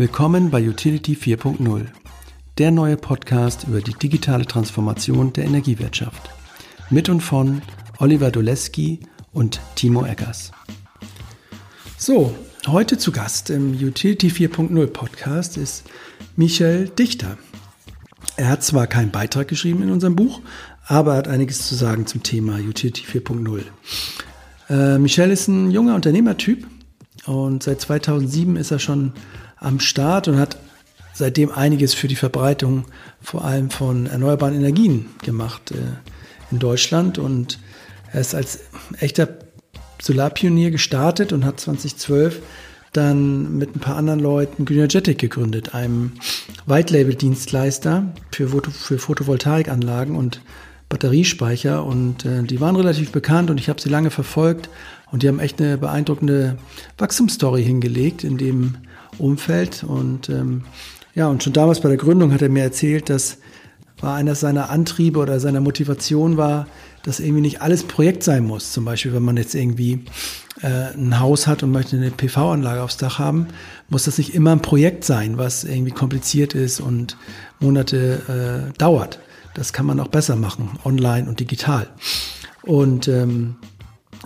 Willkommen bei Utility 4.0, der neue Podcast über die digitale Transformation der Energiewirtschaft. Mit und von Oliver Doleski und Timo Eggers. So, heute zu Gast im Utility 4.0 Podcast ist Michel Dichter. Er hat zwar keinen Beitrag geschrieben in unserem Buch, aber er hat einiges zu sagen zum Thema Utility 4.0. Äh, Michel ist ein junger Unternehmertyp und seit 2007 ist er schon am Start und hat seitdem einiges für die Verbreitung vor allem von erneuerbaren Energien gemacht äh, in Deutschland. Und er ist als echter Solarpionier gestartet und hat 2012 dann mit ein paar anderen Leuten Greenergetic gegründet, einem White-Label-Dienstleister für, Foto, für Photovoltaikanlagen und Batteriespeicher. Und äh, die waren relativ bekannt und ich habe sie lange verfolgt. Und die haben echt eine beeindruckende Wachstumsstory hingelegt, in dem Umfeld. Und ähm, ja, und schon damals bei der Gründung hat er mir erzählt, dass war einer seiner Antriebe oder seiner Motivation war, dass irgendwie nicht alles Projekt sein muss. Zum Beispiel, wenn man jetzt irgendwie äh, ein Haus hat und möchte eine PV-Anlage aufs Dach haben, muss das nicht immer ein Projekt sein, was irgendwie kompliziert ist und Monate äh, dauert. Das kann man auch besser machen, online und digital. Und ähm,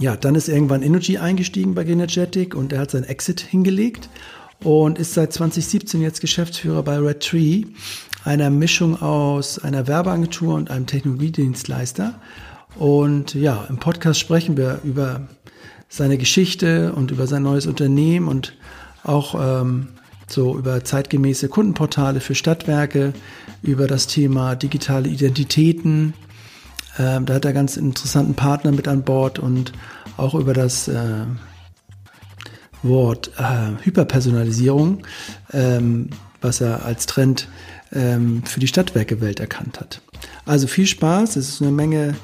ja, dann ist irgendwann Energy eingestiegen bei Genegetic und er hat seinen Exit hingelegt und ist seit 2017 jetzt Geschäftsführer bei Red Tree, einer Mischung aus einer Werbeagentur und einem Technologiedienstleister. Und ja, im Podcast sprechen wir über seine Geschichte und über sein neues Unternehmen und auch ähm, so über zeitgemäße Kundenportale für Stadtwerke, über das Thema digitale Identitäten. Ähm, da hat er ganz interessanten Partner mit an Bord und auch über das äh, Wort äh, Hyperpersonalisierung, ähm, was er als Trend ähm, für die Stadtwerkewelt erkannt hat. Also viel Spaß, es ist eine Menge,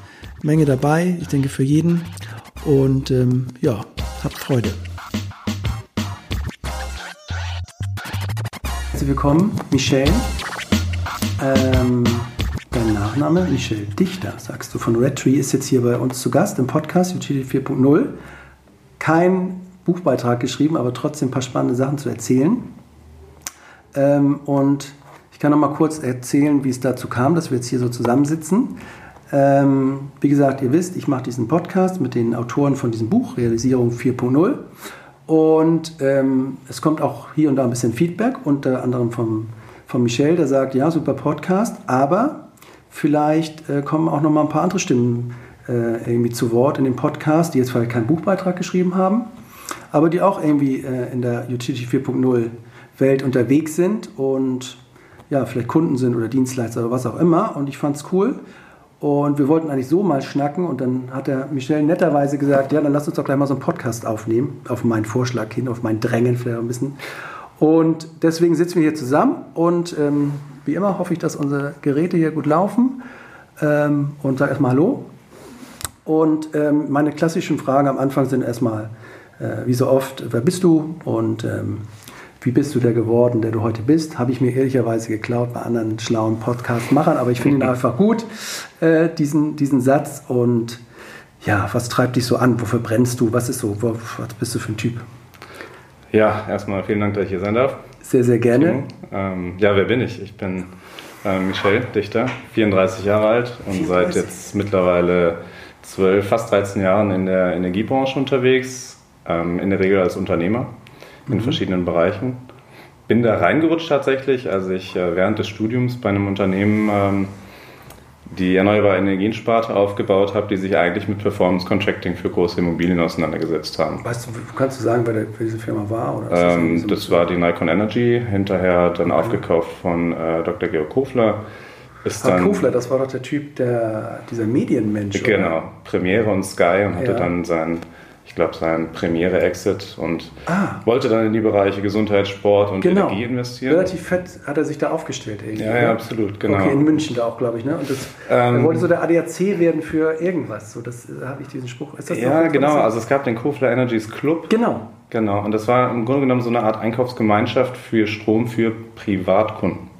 Menge dabei, ich denke für jeden. Und ähm, ja, habt Freude. Herzlich willkommen, Michelle. Ähm, dein Nachname, Michelle Dichter, sagst du, von Red Tree, ist jetzt hier bei uns zu Gast im Podcast Utility 4.0. Kein Buchbeitrag geschrieben, aber trotzdem ein paar spannende Sachen zu erzählen. Ähm, und ich kann noch mal kurz erzählen, wie es dazu kam, dass wir jetzt hier so zusammensitzen. Ähm, wie gesagt, ihr wisst, ich mache diesen Podcast mit den Autoren von diesem Buch, Realisierung 4.0. Und ähm, es kommt auch hier und da ein bisschen Feedback, unter anderem vom, von Michel, der sagt, ja, super Podcast, aber vielleicht äh, kommen auch noch mal ein paar andere Stimmen äh, irgendwie zu Wort in dem Podcast, die jetzt vielleicht keinen Buchbeitrag geschrieben haben, aber die auch irgendwie äh, in der Utility 4.0 Welt unterwegs sind und ja, vielleicht Kunden sind oder Dienstleister oder was auch immer. Und ich fand es cool. Und wir wollten eigentlich so mal schnacken und dann hat der Michel netterweise gesagt, ja, dann lass uns doch gleich mal so einen Podcast aufnehmen, auf meinen Vorschlag hin, auf mein Drängen vielleicht ein bisschen. Und deswegen sitzen wir hier zusammen und ähm, wie immer hoffe ich, dass unsere Geräte hier gut laufen. Ähm, und sage erstmal Hallo. Und ähm, meine klassischen Fragen am Anfang sind erstmal, äh, wie so oft, wer bist du und ähm, wie bist du der geworden, der du heute bist? Habe ich mir ehrlicherweise geklaut bei anderen schlauen Podcast-Machern, aber ich finde ihn einfach gut, äh, diesen, diesen Satz. Und ja, was treibt dich so an? Wofür brennst du? Was ist so? Was bist du für ein Typ? Ja, erstmal vielen Dank, dass ich hier sein darf. Sehr, sehr gerne. Ähm, ja, wer bin ich? Ich bin äh, Michel Dichter, 34 Jahre alt und 34. seit jetzt mittlerweile 12, fast 13 Jahren in der Energiebranche unterwegs, in der Regel als Unternehmer in mhm. verschiedenen Bereichen. Bin da reingerutscht tatsächlich, als ich äh, während des Studiums bei einem Unternehmen ähm, die erneuerbare Energiensparte aufgebaut habe, die sich eigentlich mit Performance Contracting für große Immobilien auseinandergesetzt haben. Weißt du, kannst du sagen, wer, der, wer diese Firma war? Oder ähm, das, das war die Nikon Energy, hinterher dann okay. aufgekauft von äh, Dr. Georg Kofler. Ist dann, Kofler, das war doch der Typ, der, dieser Medienmensch. Genau, oder? Premiere und Sky und hatte ja. dann sein ich glaube, sein Premiere-Exit und ah. wollte dann in die Bereiche Gesundheit, Sport und genau. Energie investieren. Relativ fett hat er sich da aufgestellt irgendwie. Ja, ja, absolut, genau. Okay, in München da auch, glaube ich. Ne? Und das, ähm, er wollte so der ADAC werden für irgendwas. So, das äh, habe ich diesen Spruch. Ist das ja, genau. Also es gab den Kofler Energies Club. Genau. Genau. Und das war im Grunde genommen so eine Art Einkaufsgemeinschaft für Strom für Privatkunden.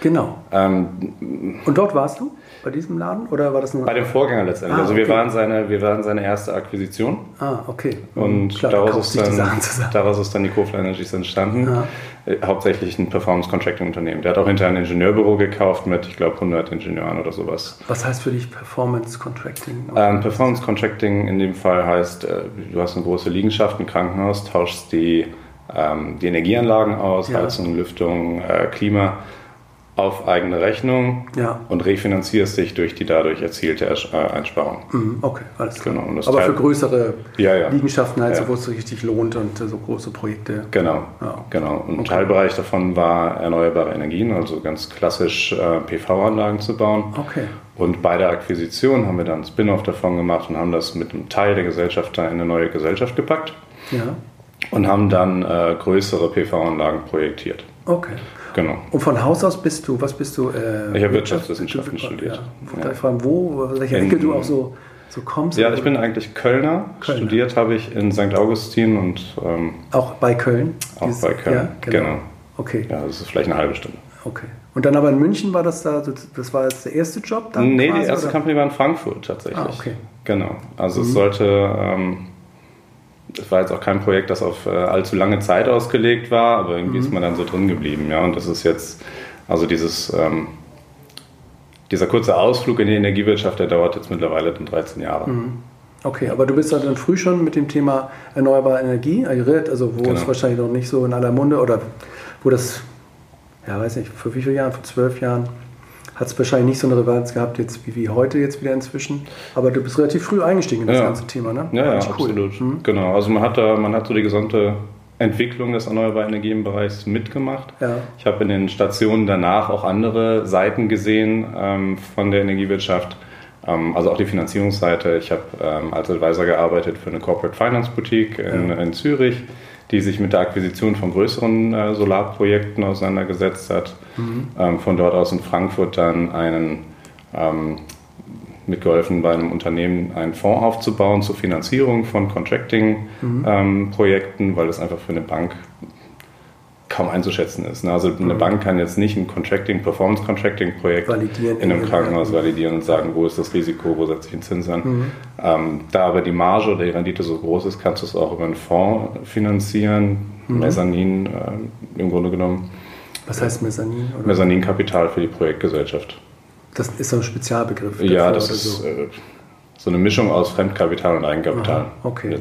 Genau. Ähm, Und dort warst du? Bei diesem Laden? Oder war das nur. bei dem Vorgänger letztendlich. Ah, also wir okay. waren, seine, wir waren seine erste Akquisition. Ah, okay. Und Klar, daraus, ist dann, daraus ist dann die Kofler Energies entstanden. Ja. Äh, hauptsächlich ein Performance-Contracting-Unternehmen. Der hat auch hinterher ein Ingenieurbüro gekauft mit, ich glaube, 100 Ingenieuren oder sowas. Was heißt für dich Performance Contracting? Ähm, Performance Contracting in dem Fall heißt, äh, du hast eine große Liegenschaft, ein Krankenhaus, tauschst die, ähm, die Energieanlagen aus, Ja. Heizung, Lüftung, äh, Klima auf eigene Rechnung Ja. und refinanzierst dich durch die dadurch erzielte äh, Einsparung. Mhm, Okay, alles klar. Genau, Aber Teil- für größere Ja, ja. Liegenschaften halt, so, wo es sich richtig lohnt und so große Projekte. Genau, genau. Und ein Okay. Teilbereich davon war erneuerbare Energien, also ganz klassisch äh, PV-Anlagen zu bauen. Okay. Und bei der Akquisition haben wir dann Spin-off davon gemacht und haben das mit einem Teil der Gesellschaft in eine neue Gesellschaft gepackt Ja. und haben dann äh, größere PV-Anlagen projektiert. Okay. Genau. Und von Haus aus bist du, was bist du? Äh, Ich habe Wirtschaftswissenschaften Ja. studiert. Ja. ich fragen, wo, welcher Ecke du auch so, so kommst? Ja, ich bin eigentlich Kölner. Kölner. Studiert habe ich in St. Augustin und ähm, Auch bei Köln? Auch bei Köln, Ja, genau. genau. Okay, ja, das ist vielleicht eine halbe Stunde. okay. Und dann aber in München war das da, das war jetzt der erste Job dann? nee, quasi, die erste oder? Company war in Frankfurt tatsächlich. Ah, okay. Genau. Also es sollte, ähm, es war jetzt auch kein Projekt, das auf äh, allzu lange Zeit ausgelegt war, aber irgendwie Mhm. ist man dann so drin geblieben. Ja, und das ist jetzt, also dieses, ähm, dieser kurze Ausflug in die Energiewirtschaft, der dauert jetzt mittlerweile dann 13 Jahre. Mhm. Okay, aber du bist ja dann früh schon mit dem Thema erneuerbare Energie, also wo Genau. es wahrscheinlich noch nicht so in aller Munde oder wo das, ja weiß nicht, vor wie vielen Jahren, vor zwölf Jahren, hat es wahrscheinlich nicht so eine Relevanz gehabt jetzt wie, wie heute jetzt wieder inzwischen. Aber du bist relativ früh eingestiegen in das Ja. ganze Thema, ne? Ja, ja, cool. absolut. Mhm. Genau. Also man hat da, man hat so die gesamte Entwicklung des erneuerbaren Energienbereichs mitgemacht. Ja. Ich habe in den Stationen danach auch andere Seiten gesehen ähm, von der Energiewirtschaft. Ähm, also auch die Finanzierungsseite. Ich habe ähm, als Advisor gearbeitet für eine Corporate Finance Boutique in, Ja. in Zürich, die sich mit der Akquisition von größeren äh, Solarprojekten auseinandergesetzt hat. Mhm. Ähm, von dort aus in Frankfurt dann einen ähm, mitgeholfen, bei einem Unternehmen einen Fonds aufzubauen zur Finanzierung von Contracting-Projekten, weil das einfach für eine Bank kaum einzuschätzen ist. ne? Also eine Bank kann jetzt nicht ein Contracting, Performance-Contracting-Projekt Validieren. in einem Krankenhaus validieren und sagen, wo ist das Risiko, wo setze ich den Zins an. Mhm. Ähm, da aber die Marge oder die Rendite so groß ist, kannst du es auch über einen Fonds finanzieren, Mhm. Mezzanin äh, im Grunde genommen. Was heißt Mezzanin? Oder? Mezzaninkapital für die Projektgesellschaft. Das ist so ein Spezialbegriff. Ja, dafür das oder ist so. äh, so eine Mischung aus Fremdkapital und Eigenkapital Aha, okay.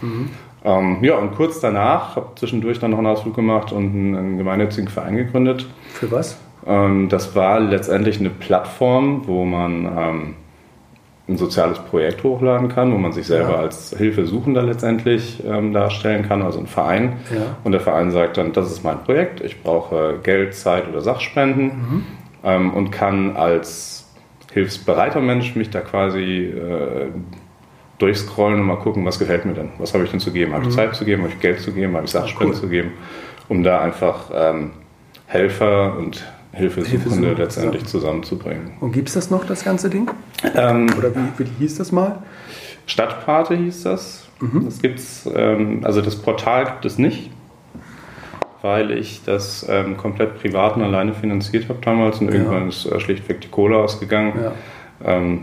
Mhm. Ähm, ja, und kurz danach habe zwischendurch dann noch einen Ausflug gemacht und einen, einen gemeinnützigen Verein gegründet. Für was? Ähm, das war letztendlich eine Plattform, wo man ähm, ein soziales Projekt hochladen kann, wo man sich selber Ja. als Hilfesuchender letztendlich ähm, darstellen kann, also ein Verein. Ja. Und der Verein sagt dann, das ist mein Projekt, ich brauche Geld, Zeit oder Sachspenden Mhm. ähm, und kann als hilfsbereiter Mensch mich da quasi äh, durchscrollen und mal gucken, was gefällt mir denn, was habe ich denn zu geben, habe ich Zeit zu geben, habe ich Geld zu geben, habe ich Sachspenden Mhm. cool. zu geben, um da einfach ähm, Helfer und Hilfesuchende Hilfesuchende letztendlich zusammenzubringen. Und gibt es das noch, das ganze Ding? Ähm, Oder wie, wie hieß das mal? Stadtpate hieß das. Mhm. Das gibt's, ähm, also das Portal gibt es nicht, weil ich das ähm, komplett privat und alleine finanziert habe damals und Ja. irgendwann ist äh, schlichtweg die Kohle ausgegangen. Ja. Ähm,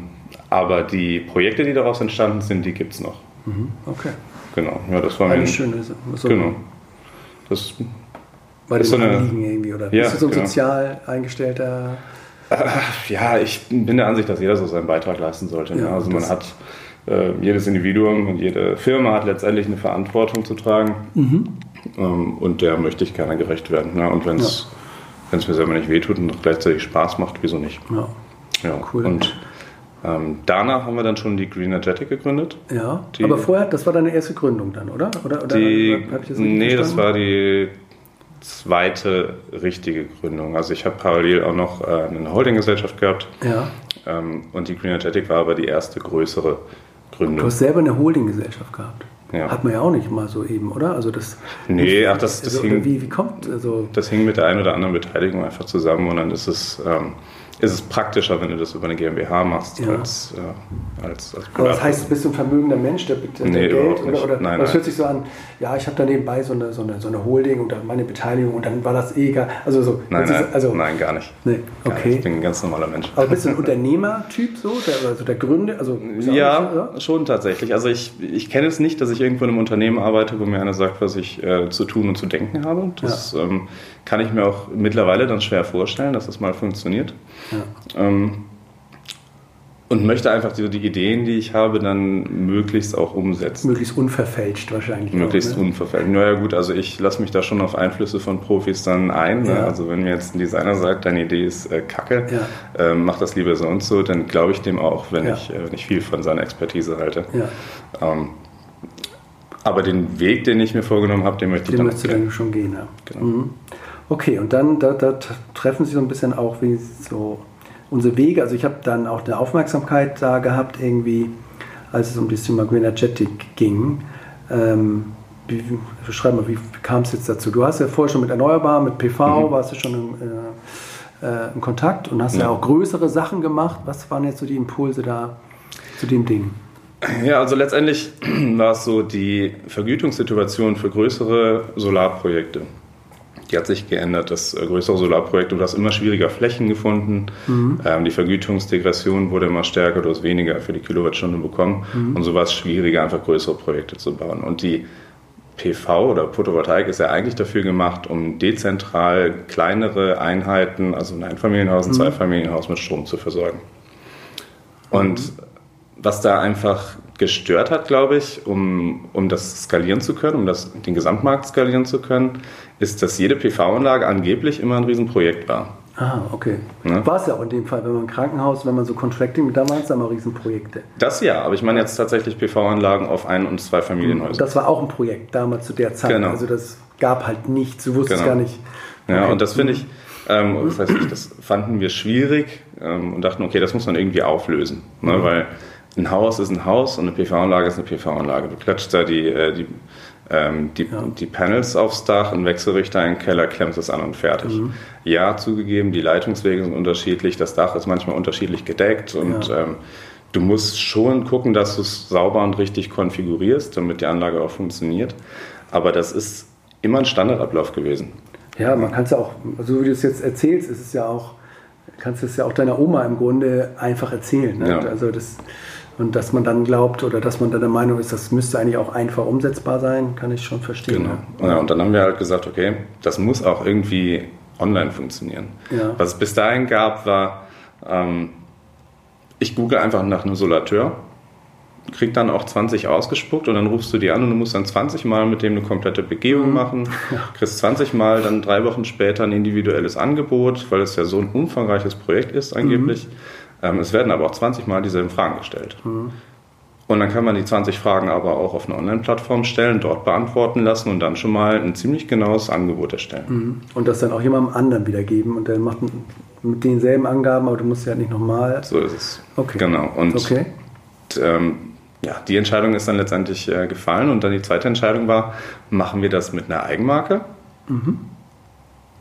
aber die Projekte, die daraus entstanden sind, die gibt es noch. Mhm. Okay. Genau, ja, das war Eine ein, schöne so genau. Das, bei ist dem so eine- Anliegen irgendwie. Oder Ja, bist du so ein genau. sozial eingestellter? ja, ich bin der Ansicht, dass jeder so seinen Beitrag leisten sollte. ne? Ja, also man das- hat äh, jedes Individuum und jede Firma hat letztendlich eine Verantwortung zu tragen. Mhm. Ähm, und der möchte ich gerne gerecht werden. Ne? Und wenn es mir selber nicht wehtut und gleichzeitig Spaß macht, wieso nicht? Ja. Ja. Cool. Und ähm, danach haben wir dann schon die Greenergetic gegründet. ja. Die- Aber vorher, das war deine erste Gründung dann, oder? oder, oder Die, ich das nee, das war die zweite richtige Gründung. Also ich habe parallel auch noch äh, eine Holdinggesellschaft gehabt Ja. ähm, und die Greenergetic war aber die erste größere Du Gründung. hast selber eine Holdinggesellschaft gehabt. Ja. Hat man ja auch nicht mal so eben, oder? Also das. Nee, ach, das- das also, hing- wie, wie kommt also Das hing mit der einen oder anderen Beteiligung einfach zusammen und dann ist es, ähm, ist es praktischer, wenn du das über eine GmbH machst, Ja. als, äh, als, als Aber das heißt, bist du ein vermögender Mensch, der, der Nee, Geld oder, oder Nein, das nein. hört sich so an, ja, ich habe da nebenbei so eine, so, eine, so eine Holding und dann meine Beteiligung und dann war das eh egal. Also so. Nein, das ist- nein, also, nein, gar nicht. Nee, Gar okay. nicht. Ich bin ein ganz normaler Mensch. Aber bist du ein Unternehmertyp so? Der, also der Gründer? Also, Ja, nicht- schon tatsächlich. Also ich, ich kenne es nicht, dass ich irgendwo in einem Unternehmen arbeite, wo mir einer sagt, was ich äh, zu tun und zu denken habe. Das ähm, kann ich mir auch mittlerweile dann schwer vorstellen, dass das mal funktioniert. Ja. Ähm, und möchte einfach die, die Ideen, die ich habe, dann möglichst auch umsetzen. Möglichst unverfälscht wahrscheinlich. Möglichst auch, ne? unverfälscht. Naja gut, also ich lasse mich da schon auf Einflüsse von Profis dann ein. Ne? Ja. Also wenn mir jetzt ein Designer sagt, deine Idee ist äh, kacke, Ja. ähm, mach das lieber so und so, dann glaube ich dem auch, wenn, Ja. ich, äh, wenn ich viel von seiner Expertise halte. Ähm, aber den Weg, den ich mir vorgenommen habe, den möchte ich den dann möchtest du dann schon gehen, ja. Genau. Mhm. Okay, und dann da, da treffen sich so ein bisschen auch wie so unsere Wege. Also ich habe dann auch eine Aufmerksamkeit da gehabt, irgendwie, als es um das Thema Green Energetic ging. Ähm, wie, beschreib mal, wie kam es jetzt dazu? Du hast ja vorher schon mit Erneuerbar, mit PV, Mhm. warst du schon im, äh, äh, im Kontakt und hast ja. Ja. auch größere Sachen gemacht. Was waren jetzt so die Impulse da zu dem Ding? Ja, also letztendlich war es so, die Vergütungssituation für größere Solarprojekte, die hat sich geändert. Das äh, größere Solarprojekte, du hast immer schwieriger Flächen gefunden. Ähm, die Vergütungsdegression wurde immer stärker, du hast weniger für die Kilowattstunde bekommen. Und so war es schwieriger, einfach größere Projekte zu bauen. Und die PV oder Photovoltaik ist ja eigentlich dafür gemacht, um dezentral kleinere Einheiten, also ein Einfamilienhaus, ein Zweifamilienhaus mit Strom zu versorgen. Und was da einfach gestört hat, glaube ich, um, um das skalieren zu können, um das, den Gesamtmarkt skalieren zu können, ist, dass jede PV-Anlage angeblich immer ein Riesenprojekt war. Ah, okay. Ne? War es ja auch in dem Fall, wenn man ein Krankenhaus, wenn man so Contracting, da waren es ja immer Riesenprojekte. Das ja, aber ich meine jetzt tatsächlich PV-Anlagen auf Ein- und Zweifamilienhäusern. Das war auch ein Projekt damals zu der Zeit. Genau. Also das gab halt nichts, du wusstest Genau. gar nicht. Ja, Okay. und das finde ich, ähm, das, heißt, ich, das fanden wir schwierig ähm, und dachten, okay, das muss man irgendwie auflösen. Ne? Mhm. Weil ein Haus ist ein Haus und eine PV-Anlage ist eine PV-Anlage. Du klatscht da die, äh, die, ähm, die, Ja. die Panels aufs Dach, einen Wechselrichter in den Keller, klemmst es an und fertig. Mhm. Ja, zugegeben, die Leitungswege sind unterschiedlich, das Dach ist manchmal unterschiedlich gedeckt und Ja. ähm, du musst schon gucken, dass du es sauber und richtig konfigurierst, damit die Anlage auch funktioniert. Aber das ist immer ein Standardablauf gewesen. Ja, man kann es ja auch, so wie du es jetzt erzählst, ist es ja auch, kannst du es ja auch deiner Oma im Grunde einfach erzählen. Ne? Ja. Also das, und dass man dann glaubt oder dass man dann der Meinung ist, das müsste eigentlich auch einfach umsetzbar sein, kann ich schon verstehen. Genau. Ja, und dann haben wir halt gesagt, okay, das muss auch irgendwie online funktionieren. Ja. Was es bis dahin gab, war, ähm, ich google einfach nach einem Solateur, krieg dann auch 20 ausgespuckt und dann rufst du die an und du musst dann 20 Mal mit dem eine komplette Begehung machen, kriegst 20 Mal dann drei Wochen später ein individuelles Angebot, weil es ja so ein umfangreiches Projekt ist angeblich. Ähm, es werden aber auch 20 Mal dieselben Fragen gestellt. Und dann kann man die 20 Fragen aber auch auf eine Online-Plattform stellen, dort beantworten lassen und dann schon mal ein ziemlich genaues Angebot erstellen. Mhm. Und das dann auch jemandem anderen wiedergeben und der macht mit denselben Angaben, aber du musst ja nicht nochmal. So ist es. Okay. Genau. Und Okay. ähm, ja, die Entscheidung ist dann letztendlich äh, gefallen und dann die zweite Entscheidung war, machen wir das mit einer Eigenmarke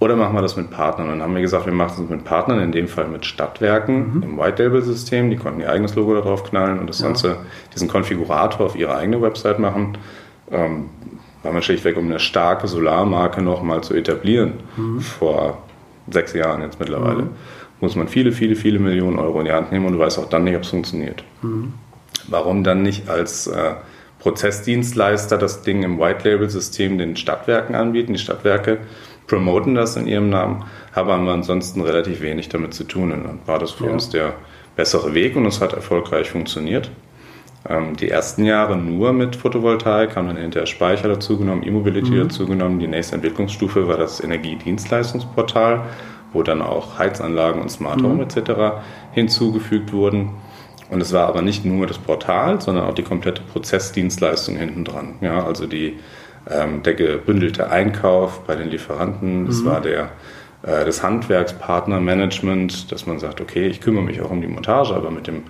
oder machen wir das mit Partnern? Und dann haben wir gesagt, wir machen es mit Partnern, in dem Fall mit Stadtwerken im White Label System. Die konnten ihr eigenes Logo darauf knallen und das Ja. Ganze, diesen Konfigurator auf ihre eigene Website machen. Ähm, war man schlichtweg, um eine starke Solarmarke nochmal zu etablieren. Vor sechs Jahren jetzt mittlerweile. Muss man viele, viele, viele Millionen Euro in die Hand nehmen und du weißt auch dann nicht, ob es funktioniert. Warum dann nicht als äh, Prozessdienstleister das Ding im White Label System den Stadtwerken anbieten? Die Stadtwerke promoten das in ihrem Namen, haben aber ansonsten relativ wenig damit zu tun. Und dann war das für Ja. uns der bessere Weg und es hat erfolgreich funktioniert. Ähm, die ersten Jahre nur mit Photovoltaik, haben dann hinterher Speicher dazugenommen, E-Mobility dazugenommen. Die nächste Entwicklungsstufe war das Energiedienstleistungsportal, wo dann auch Heizanlagen und Smart Home etc. hinzugefügt wurden. Und es war aber nicht nur das Portal, sondern auch die komplette Prozessdienstleistung hinten dran. Ja, also die, ähm, der gebündelte Einkauf bei den Lieferanten, das war der, äh, das Handwerkspartnermanagement, dass man sagt, okay, ich kümmere mich auch um die Montage, aber mit dem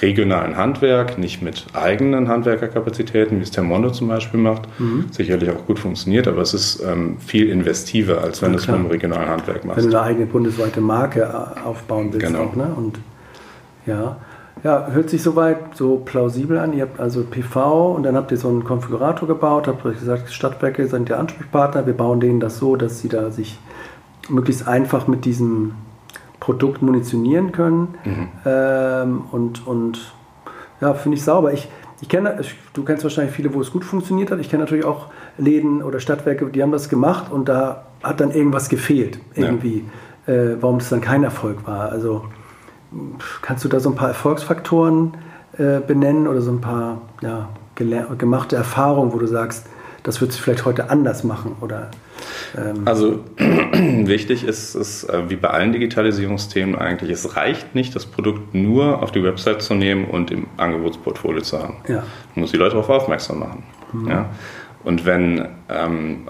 regionalen Handwerk, nicht mit eigenen Handwerkerkapazitäten, wie es Termondo zum Beispiel macht. Mhm. Sicherlich auch gut funktioniert, aber es ist ähm, viel investiver, als wenn ja, du es mit einem regionalen Handwerk machst. Wenn du eine eigene bundesweite Marke äh, aufbauen willst genau. auch, ne? Und ja. Ja, hört sich soweit so plausibel an. Ihr habt also PV und dann habt ihr so einen Konfigurator gebaut, habt euch gesagt, Stadtwerke sind der Ansprechpartner. Wir bauen denen das so, dass sie da sich möglichst einfach mit diesem Produkt munitionieren können. Mhm. Ähm, und, und ja, finde ich sauber. Ich, ich kenne, du kennst wahrscheinlich viele, wo es gut funktioniert hat. Ich kenne natürlich auch Läden oder Stadtwerke, die haben das gemacht und da hat dann irgendwas gefehlt, irgendwie, ja. äh, warum das dann kein Erfolg war. Also kannst du da so ein paar Erfolgsfaktoren äh, benennen oder so ein paar ja, gemachte Erfahrungen, wo du sagst, das wird sich vielleicht heute anders machen oder ähm also wichtig ist es, äh, wie bei allen Digitalisierungsthemen eigentlich, es reicht nicht, das Produkt nur auf die Website zu nehmen und im Angebotsportfolio zu haben. Ja. Man muss die Leute darauf aufmerksam machen. Mhm. Ja? Und wenn ähm,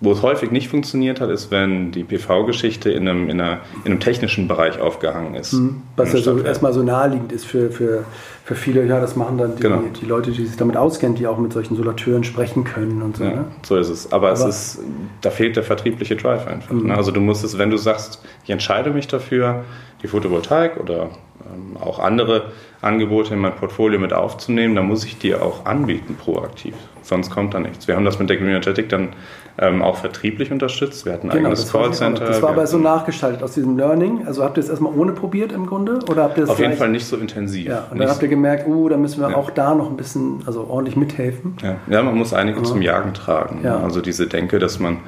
wo es häufig nicht funktioniert hat, ist, wenn die PV-Geschichte in einem, in, in einem technischen Bereich aufgehangen ist. Mhm. Was ja so erstmal so naheliegend ist für, für, für viele, ja, das machen dann die, genau. die Leute, die sich damit auskennen, die auch mit solchen Solateuren sprechen können und so. Ja, ne? So ist es. Aber, Aber, es ist, da fehlt der vertriebliche Drive einfach. Mhm. Ne? Also du musst es, wenn du sagst, ich entscheide mich dafür, die Photovoltaik oder ähm, auch andere Angebote in mein Portfolio mit aufzunehmen, dann muss ich die auch anbieten proaktiv. Sonst kommt da nichts. Wir haben das mit der Green Energetic dann ähm, auch vertrieblich unterstützt. Wir hatten ein genau, eigenes Callcenter. Das war aber so nachgestaltet aus diesem Learning. Also habt ihr es erstmal ohne probiert im Grunde? Oder habt ihr Auf jeden Fall nicht so intensiv. Ja, und dann habt ihr gemerkt, uh, da müssen wir ja. auch da noch ein bisschen, also ordentlich mithelfen. Ja, ja man muss einige zum Jagen tragen. Ja. Also diese Denke, dass man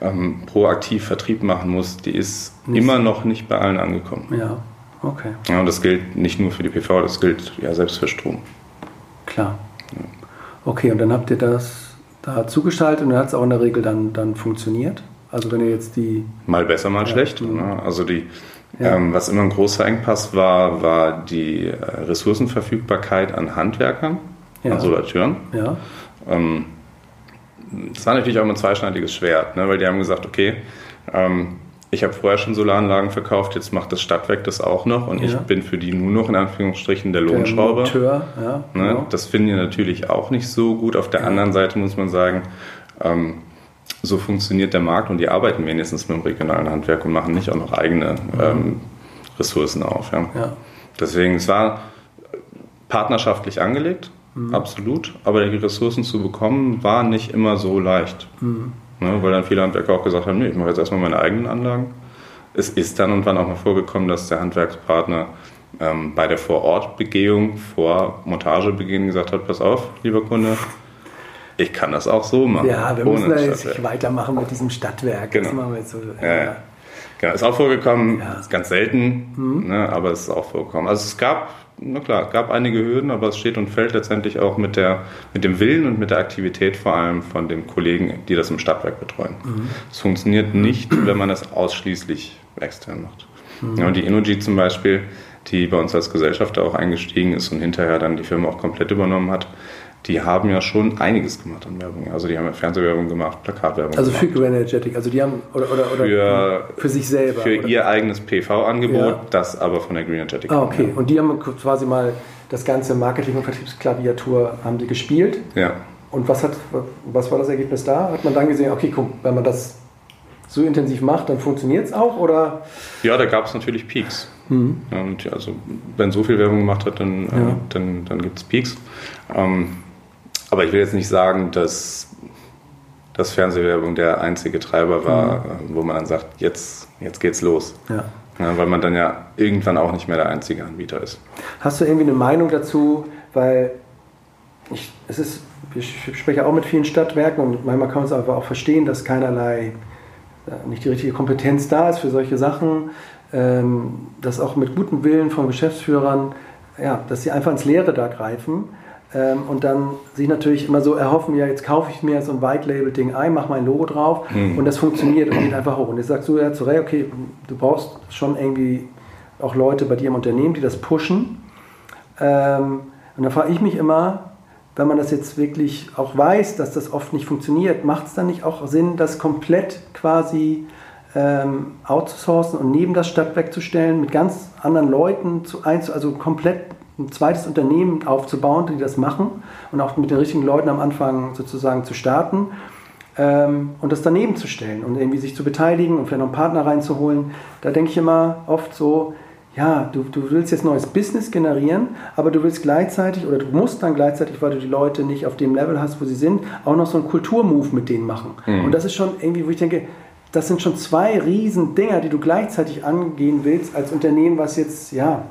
ähm, proaktiv Vertrieb machen muss, die ist nicht immer noch nicht bei allen angekommen. Ja. Okay. Ja, und das gilt nicht nur für die PV, das gilt ja selbst für Strom. Klar. Okay, und dann habt ihr das da zugeschaltet und dann hat es auch in der Regel dann, dann funktioniert? Also wenn ihr jetzt die... Mal besser, mal ja. schlecht. Ne? Also die, ja. ähm, was immer ein großer Engpass war, war die äh, Ressourcenverfügbarkeit an Handwerkern, ja. an Solateuren. Ja. Ähm, das war natürlich auch immer ein zweischneidiges Schwert, ne? weil die haben gesagt, okay, ähm, ich habe vorher schon Solaranlagen verkauft, jetzt macht das Stadtwerk das auch noch und ja. ich bin für die nur noch in Anführungsstrichen der Lohnschrauber. Der Monteur, ja, ne? genau. Das finden die natürlich auch nicht so gut. Auf der ja. anderen Seite muss man sagen, ähm, so funktioniert der Markt und die arbeiten wenigstens mit dem regionalen Handwerk und machen nicht auch noch eigene mhm. ähm, Ressourcen auf. Ja. Deswegen, es war partnerschaftlich angelegt, mhm. absolut, aber die Ressourcen zu bekommen war nicht immer so leicht. Mhm. Ne, weil dann viele Handwerker auch gesagt haben, nee, ich mache jetzt erstmal meine eigenen Anlagen. Es ist dann und wann auch mal vorgekommen, dass der Handwerkspartner ähm, bei der Vorortbegehung, vor Montagebeginn gesagt hat, pass auf, lieber Kunde, ich kann das auch so machen. Ja, wir müssen da jetzt weitermachen mit diesem Stadtwerk. Genau. Das machen wir jetzt so. Ja, ja. Genau, ist auch vorgekommen, ja. ist ganz selten, mhm. ne, aber es ist auch vorgekommen. Also es gab na klar, es gab einige Hürden, aber es steht und fällt letztendlich auch mit, der, mit dem Willen und mit der Aktivität vor allem von den Kollegen, die das im Stadtwerk betreuen. Mhm. Es funktioniert nicht, wenn man das ausschließlich extern macht. Mhm. Ja, und die Energy zum Beispiel, die bei uns als Gesellschafter auch eingestiegen ist und hinterher dann die Firma auch komplett übernommen hat, die haben ja schon einiges gemacht an Werbung. Also die haben ja Fernsehwerbung gemacht, Plakatwerbung also gemacht. Für Green Energetic, also die haben, oder, oder, oder für, für sich selber? Für oder? ihr eigenes PV-Angebot, ja. das aber von der Green Energetic. Ah, okay. Und die haben quasi mal das ganze Marketing- und Vertriebsklaviatur haben die gespielt. Ja. Und was, hat, was war das Ergebnis da? Hat man dann gesehen, okay, guck, wenn man das so intensiv macht, dann funktioniert es auch? Oder? Ja, da gab es natürlich Peaks. Mhm. Und also, wenn so viel Werbung gemacht hat, dann, ja. äh, dann, dann gibt es Peaks. Ähm, aber ich will jetzt nicht sagen, dass, dass Fernsehwerbung der einzige Treiber war, mhm. wo man dann sagt, jetzt, jetzt geht's los. Ja. ja. Weil man dann ja irgendwann auch nicht mehr der einzige Anbieter ist. Hast du irgendwie eine Meinung dazu? Weil ich, es ist, ich spreche auch mit vielen Stadtwerken und manchmal kann man es aber auch verstehen, dass keinerlei, äh, nicht die richtige Kompetenz da ist für solche Sachen, ähm, dass auch mit gutem Willen von Geschäftsführern, ja, dass sie einfach ins Leere da greifen ähm, und dann sich natürlich immer so erhoffen, ja, jetzt kaufe ich mir so ein White-Label-Ding ein, mache mein Logo drauf mhm. und das funktioniert und geht einfach hoch. Und jetzt sagst du ja zu Ray, okay, du brauchst schon irgendwie auch Leute bei dir im Unternehmen, die das pushen. Ähm, und da frage ich mich immer, wenn man das jetzt wirklich auch weiß, dass das oft nicht funktioniert, macht es dann nicht auch Sinn, das komplett quasi ähm, outzusourcen und neben das Stadtwerk zu stellen, mit ganz anderen Leuten zu einzu also komplett ein zweites Unternehmen aufzubauen, die das machen und auch mit den richtigen Leuten am Anfang sozusagen zu starten ähm, und das daneben zu stellen und irgendwie sich zu beteiligen und vielleicht noch einen Partner reinzuholen. Da denke ich immer oft so, ja, du, du willst jetzt neues Business generieren, aber du willst gleichzeitig oder du musst dann gleichzeitig, weil du die Leute nicht auf dem Level hast, wo sie sind, auch noch so einen Kulturmove mit denen machen. Mhm. Und das ist schon irgendwie, wo ich denke, das sind schon zwei riesen Dinger, die du gleichzeitig angehen willst als Unternehmen, was jetzt, ja,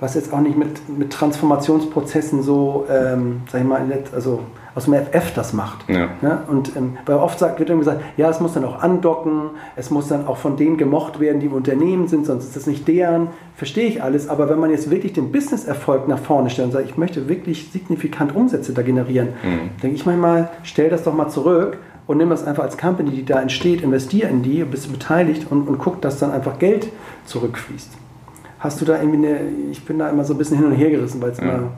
was jetzt auch nicht mit, mit Transformationsprozessen so, ähm, sag ich mal, also aus dem FF das macht. Ja. Ja, und ähm, weil oft sagt, wird immer gesagt, ja, es muss dann auch andocken, es muss dann auch von denen gemocht werden, die im Unternehmen sind, sonst ist das nicht deren. Verstehe ich alles, aber wenn man jetzt wirklich den Business-Erfolg nach vorne stellt und sagt, ich möchte wirklich signifikant Umsätze da generieren, mhm. denke ich manchmal, stell das doch mal zurück und nimm das einfach als Company, die da entsteht, investier in die, bist beteiligt und, und guck, dass dann einfach Geld zurückfließt. Hast du da irgendwie eine, ich bin da immer so ein bisschen hin und her gerissen, weil es ja. immer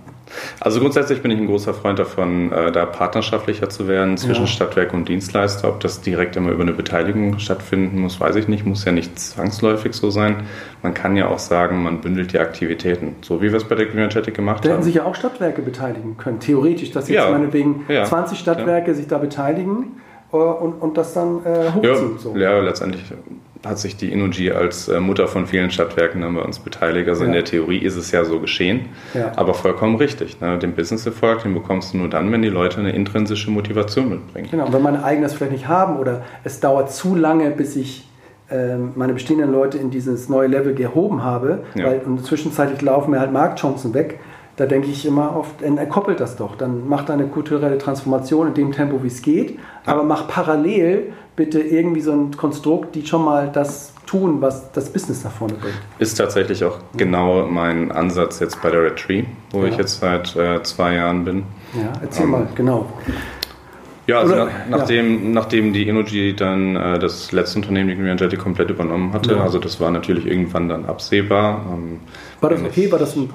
also grundsätzlich bin ich ein großer Freund davon, äh, da partnerschaftlicher zu werden zwischen ja. Stadtwerk und Dienstleister. Ob das direkt immer über eine Beteiligung stattfinden muss, weiß ich nicht. Muss ja nicht zwangsläufig so sein. Man kann ja auch sagen, man bündelt die Aktivitäten, so wie wir es bei der Greenergetic gemacht da haben. Da hätten sich ja auch Stadtwerke beteiligen können, theoretisch, dass jetzt ja. meinetwegen ja. 20 Stadtwerke sich da beteiligen und, und das dann äh, hochziehen. Ja, so. ja, letztendlich hat sich die Energy als äh, Mutter von vielen Stadtwerken haben wir uns beteiligt. Also ja. in der Theorie ist es ja so geschehen, ja. aber vollkommen richtig. Ne? Den Business-Erfolg, den bekommst du nur dann, wenn die Leute eine intrinsische Motivation mitbringen. Genau, und wenn meine eigenen das vielleicht nicht haben oder es dauert zu lange, bis ich ähm, meine bestehenden Leute in dieses neue Level gehoben habe, ja. weil und zwischenzeitlich laufen mir halt Marktchancen weg, da denke ich immer oft, er koppelt das doch. Dann mach deine kulturelle Transformation in dem Tempo, wie es geht, aber mach parallel bitte irgendwie so ein Konstrukt, die schon mal das tun, was das Business nach vorne bringt. Ist tatsächlich auch genau mein Ansatz jetzt bei der Red Tree, wo ja. ich jetzt seit äh, zwei Jahren bin. Ja, erzähl ähm, mal, genau. Ja, also Oder, nach, nachdem, ja. nachdem die Energy dann äh, das letzte Unternehmen, die Green Energy, komplett übernommen hatte, ja. also das war natürlich irgendwann dann absehbar. Ähm, war das okay? War das ein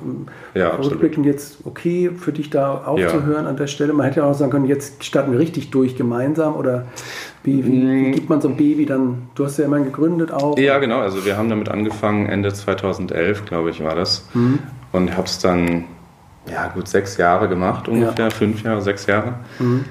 ja, rückblickend jetzt okay für dich da aufzuhören ja. an der Stelle? Man hätte ja auch sagen können, jetzt starten wir richtig durch gemeinsam oder wie, wie, wie, mm. gibt man so ein Baby dann? Du hast ja immerhin gegründet auch. Ja, genau. Also wir haben damit angefangen, Ende 2011, glaube ich, war das. Mhm. Und habe es dann, ja gut, sechs Jahre gemacht ungefähr, ja. fünf Jahre, sechs Jahre. Mhm.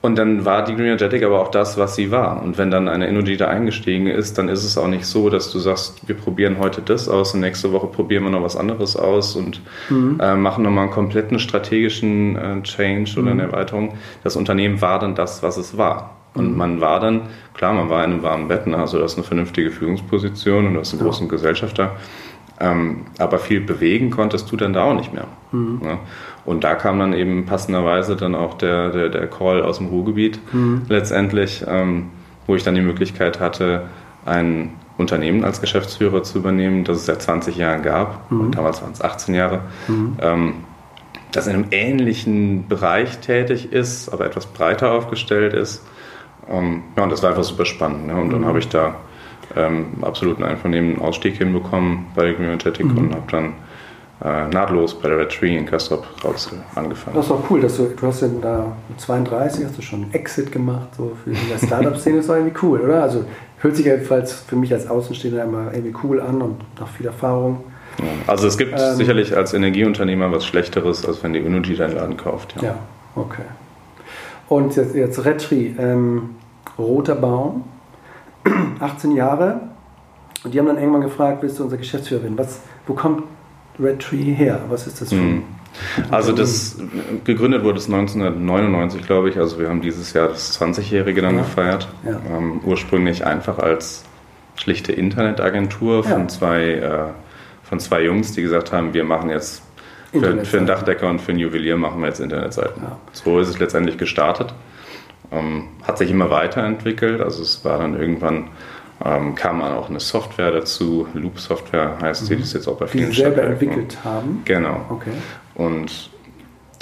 Und dann war die Green Energetic aber auch das, was sie war. Und wenn dann eine Energy da eingestiegen ist, dann ist es auch nicht so, dass du sagst, wir probieren heute das aus und nächste Woche probieren wir noch was anderes aus und mhm. äh, machen nochmal einen kompletten strategischen äh, Change oder eine mhm. Erweiterung. Das Unternehmen war dann das, was es war. Und mhm. man war dann, klar, man war in einem warmen Bett, ne? also du hast eine vernünftige Führungsposition und du hast einen großen ja. Gesellschafter. Ähm, aber viel bewegen konntest du dann da auch nicht mehr. Mhm. Ne? Und da kam dann eben passenderweise dann auch der, der, der Call aus dem Ruhrgebiet mhm. letztendlich, ähm, wo ich dann die Möglichkeit hatte, ein Unternehmen als Geschäftsführer zu übernehmen, das es seit 20 Jahren gab. Mhm. damals waren es 18 Jahre. Mhm. Ähm, das in einem ähnlichen Bereich tätig ist, aber etwas breiter aufgestellt ist. Ähm, ja, und das war einfach super spannend. Ne? Und dann mhm. habe ich da ähm, absoluten Einvernehmen Ausstieg hinbekommen bei der Community mhm. und habe dann nahtlos bei der Red Tree in Kastrop Rauxel angefangen. Das war cool, dass du, du hast ja da mit 32 hast du schon einen Exit gemacht, so für die Startup-Szene, das war irgendwie cool, oder? Also hört sich jedenfalls für mich als Außenstehender immer irgendwie cool an und nach viel Erfahrung. Ja, also es gibt ähm, sicherlich als Energieunternehmer was Schlechteres, als wenn die Energy deinen Laden kauft. Ja, ja okay. Und jetzt, jetzt Red Tree, ähm, roter Baum, 18 Jahre. Und die haben dann irgendwann gefragt, willst du unser Geschäftsführer werden? Was, wo kommt Red Tree her? Was ist das für ein... Also das gegründet wurde es 1999, glaube ich. Also wir haben dieses Jahr das 20-jährige dann ja. gefeiert. Ja. Ähm, ursprünglich einfach als schlichte Internetagentur von ja. zwei äh, von zwei Jungs, die gesagt haben, wir machen jetzt für, für einen Dachdecker und für einen Juwelier machen wir jetzt Internetseiten. So ist es letztendlich gestartet. Ähm, hat sich immer weiterentwickelt. Also es war dann irgendwann ähm, kam dann auch eine Software dazu, Loop Software heißt sie, mhm. die ist jetzt auch bei vielen Die selber entwickelt haben? Genau. Okay. Und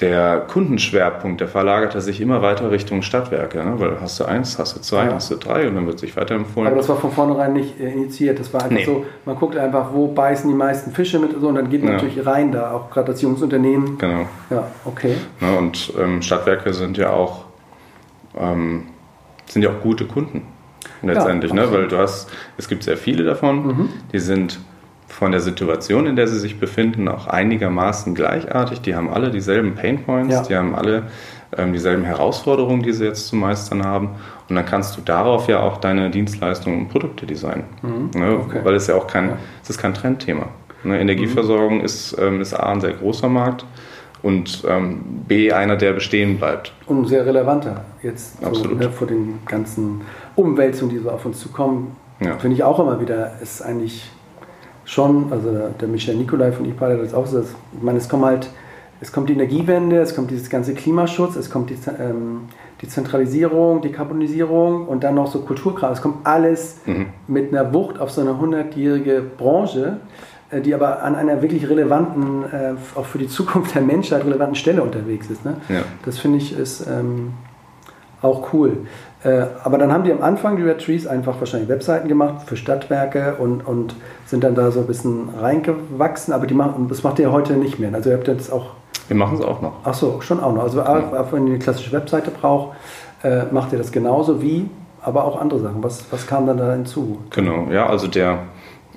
der Kundenschwerpunkt, der verlagerte sich immer weiter Richtung Stadtwerke, ne? weil hast du eins, hast du zwei, ja. hast du drei und dann wird sich weiterempfohlen. Aber das war von vornherein nicht äh, initiiert, das war einfach nee. so, man guckt einfach, wo beißen die meisten Fische mit so und dann geht man ja. natürlich rein da, auch gerade das Jungsunternehmen. Genau. Ja, okay. Ja, ne, und ähm, Stadtwerke sind ja auch ähm, sind ja auch gute Kunden letztendlich, ja, ne? weil du hast, es gibt sehr viele davon, mhm. die sind von der Situation, in der sie sich befinden, auch einigermaßen gleichartig. Die haben alle dieselben Painpoints, ja. die haben alle ähm, dieselben Herausforderungen, die sie jetzt zu meistern haben. Und dann kannst du darauf ja auch deine Dienstleistungen und Produkte designen. Mhm. Ne? Okay. Weil es ja auch kein, ja. es ist kein Trendthema. Ne? Energieversorgung mhm. ist, ähm, ist A, ein sehr großer Markt und ähm, B, einer, der bestehen bleibt. Und sehr relevanter jetzt so, ne, vor den ganzen Umwälzungen, die so auf uns zukommen. Ja. Finde ich auch immer wieder, ist eigentlich schon, also der Michel Nikolai von IPA hat das auch so, ich meine, es kommt halt, es kommt die Energiewende, es kommt dieses ganze Klimaschutz, es kommt die, ähm, die Zentralisierung, die Karbonisierung und dann noch so Kulturkram. Es kommt alles mhm. mit einer Wucht auf so eine hundertjährige Branche, äh, die aber an einer wirklich relevanten, äh, auch für die Zukunft der Menschheit relevanten Stelle unterwegs ist. Ne? Ja. Das finde ich ist ähm, auch cool. Äh, aber dann haben die am Anfang, die Red Trees, einfach wahrscheinlich Webseiten gemacht für Stadtwerke und, und sind dann da so ein bisschen reingewachsen. Aber die machen, das macht ihr heute nicht mehr. Also ihr habt jetzt auch. Wir machen es auch noch. Ach so, schon auch noch. Also ja. wenn ihr eine klassische Webseite braucht, äh, macht ihr das genauso wie, aber auch andere Sachen. Was, was kam dann da hinzu? Genau, ja, also der,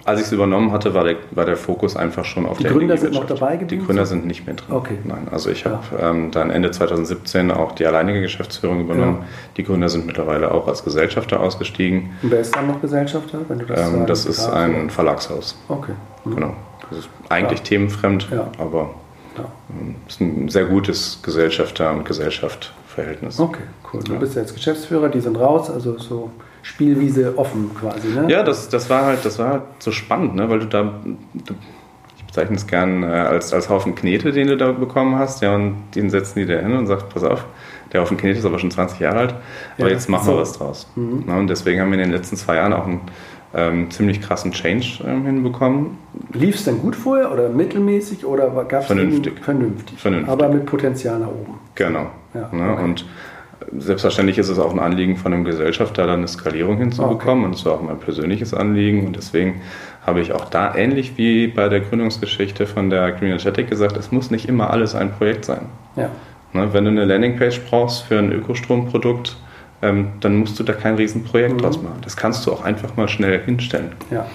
als ich es übernommen hatte, war der, war der Fokus einfach schon auf die der Die Gründer sind noch dabei geblieben? Die Gründer sind nicht mehr drin. Okay. Nein, also ich habe ähm, dann Ende 2017 auch die alleinige Geschäftsführung übernommen. Ja. Die Gründer sind mittlerweile auch als Gesellschafter ausgestiegen. Und wer ist dann noch Gesellschafter? Wenn du das ähm, das ist ein oder? Verlagshaus. Okay. Mhm. Genau. Das ist eigentlich ja. themenfremd, ja. aber ja. Ähm, ist ein sehr gutes Gesellschafter- und Gesellschaft-Verhältnis. Okay, cool. Du bist jetzt Geschäftsführer, die sind raus, also so Spielwiese offen quasi. Ne? Ja, das, das, war halt, das war halt so spannend, ne? weil du da, du, ich bezeichne es gern äh, als, als Haufen Knete, den du da bekommen hast, ja, und den setzen die da hin und sagst, pass auf, der Haufen Knete ist aber schon 20 Jahre alt, aber ja, jetzt machen so. wir was draus. Mhm. Ja, und deswegen haben wir in den letzten zwei Jahren auch einen ähm, ziemlich krassen Change ähm, hinbekommen. Lief es denn gut vorher oder mittelmäßig oder gab es vernünftig. vernünftig? Vernünftig. Aber mit Potenzial nach oben. Genau. Ja, ne? okay. Und selbstverständlich ist es auch ein Anliegen von einem Gesellschafter, da eine Skalierung hinzubekommen. Okay. Und es war auch mein persönliches Anliegen. Und deswegen habe ich auch da ähnlich wie bei der Gründungsgeschichte von der Green Energetic gesagt, es muss nicht immer alles ein Projekt sein. Ja. Ne, wenn du eine Landingpage brauchst für ein Ökostromprodukt, ähm, dann musst du da kein Riesenprojekt mhm. draus machen. Das kannst du auch einfach mal schnell hinstellen. Ja.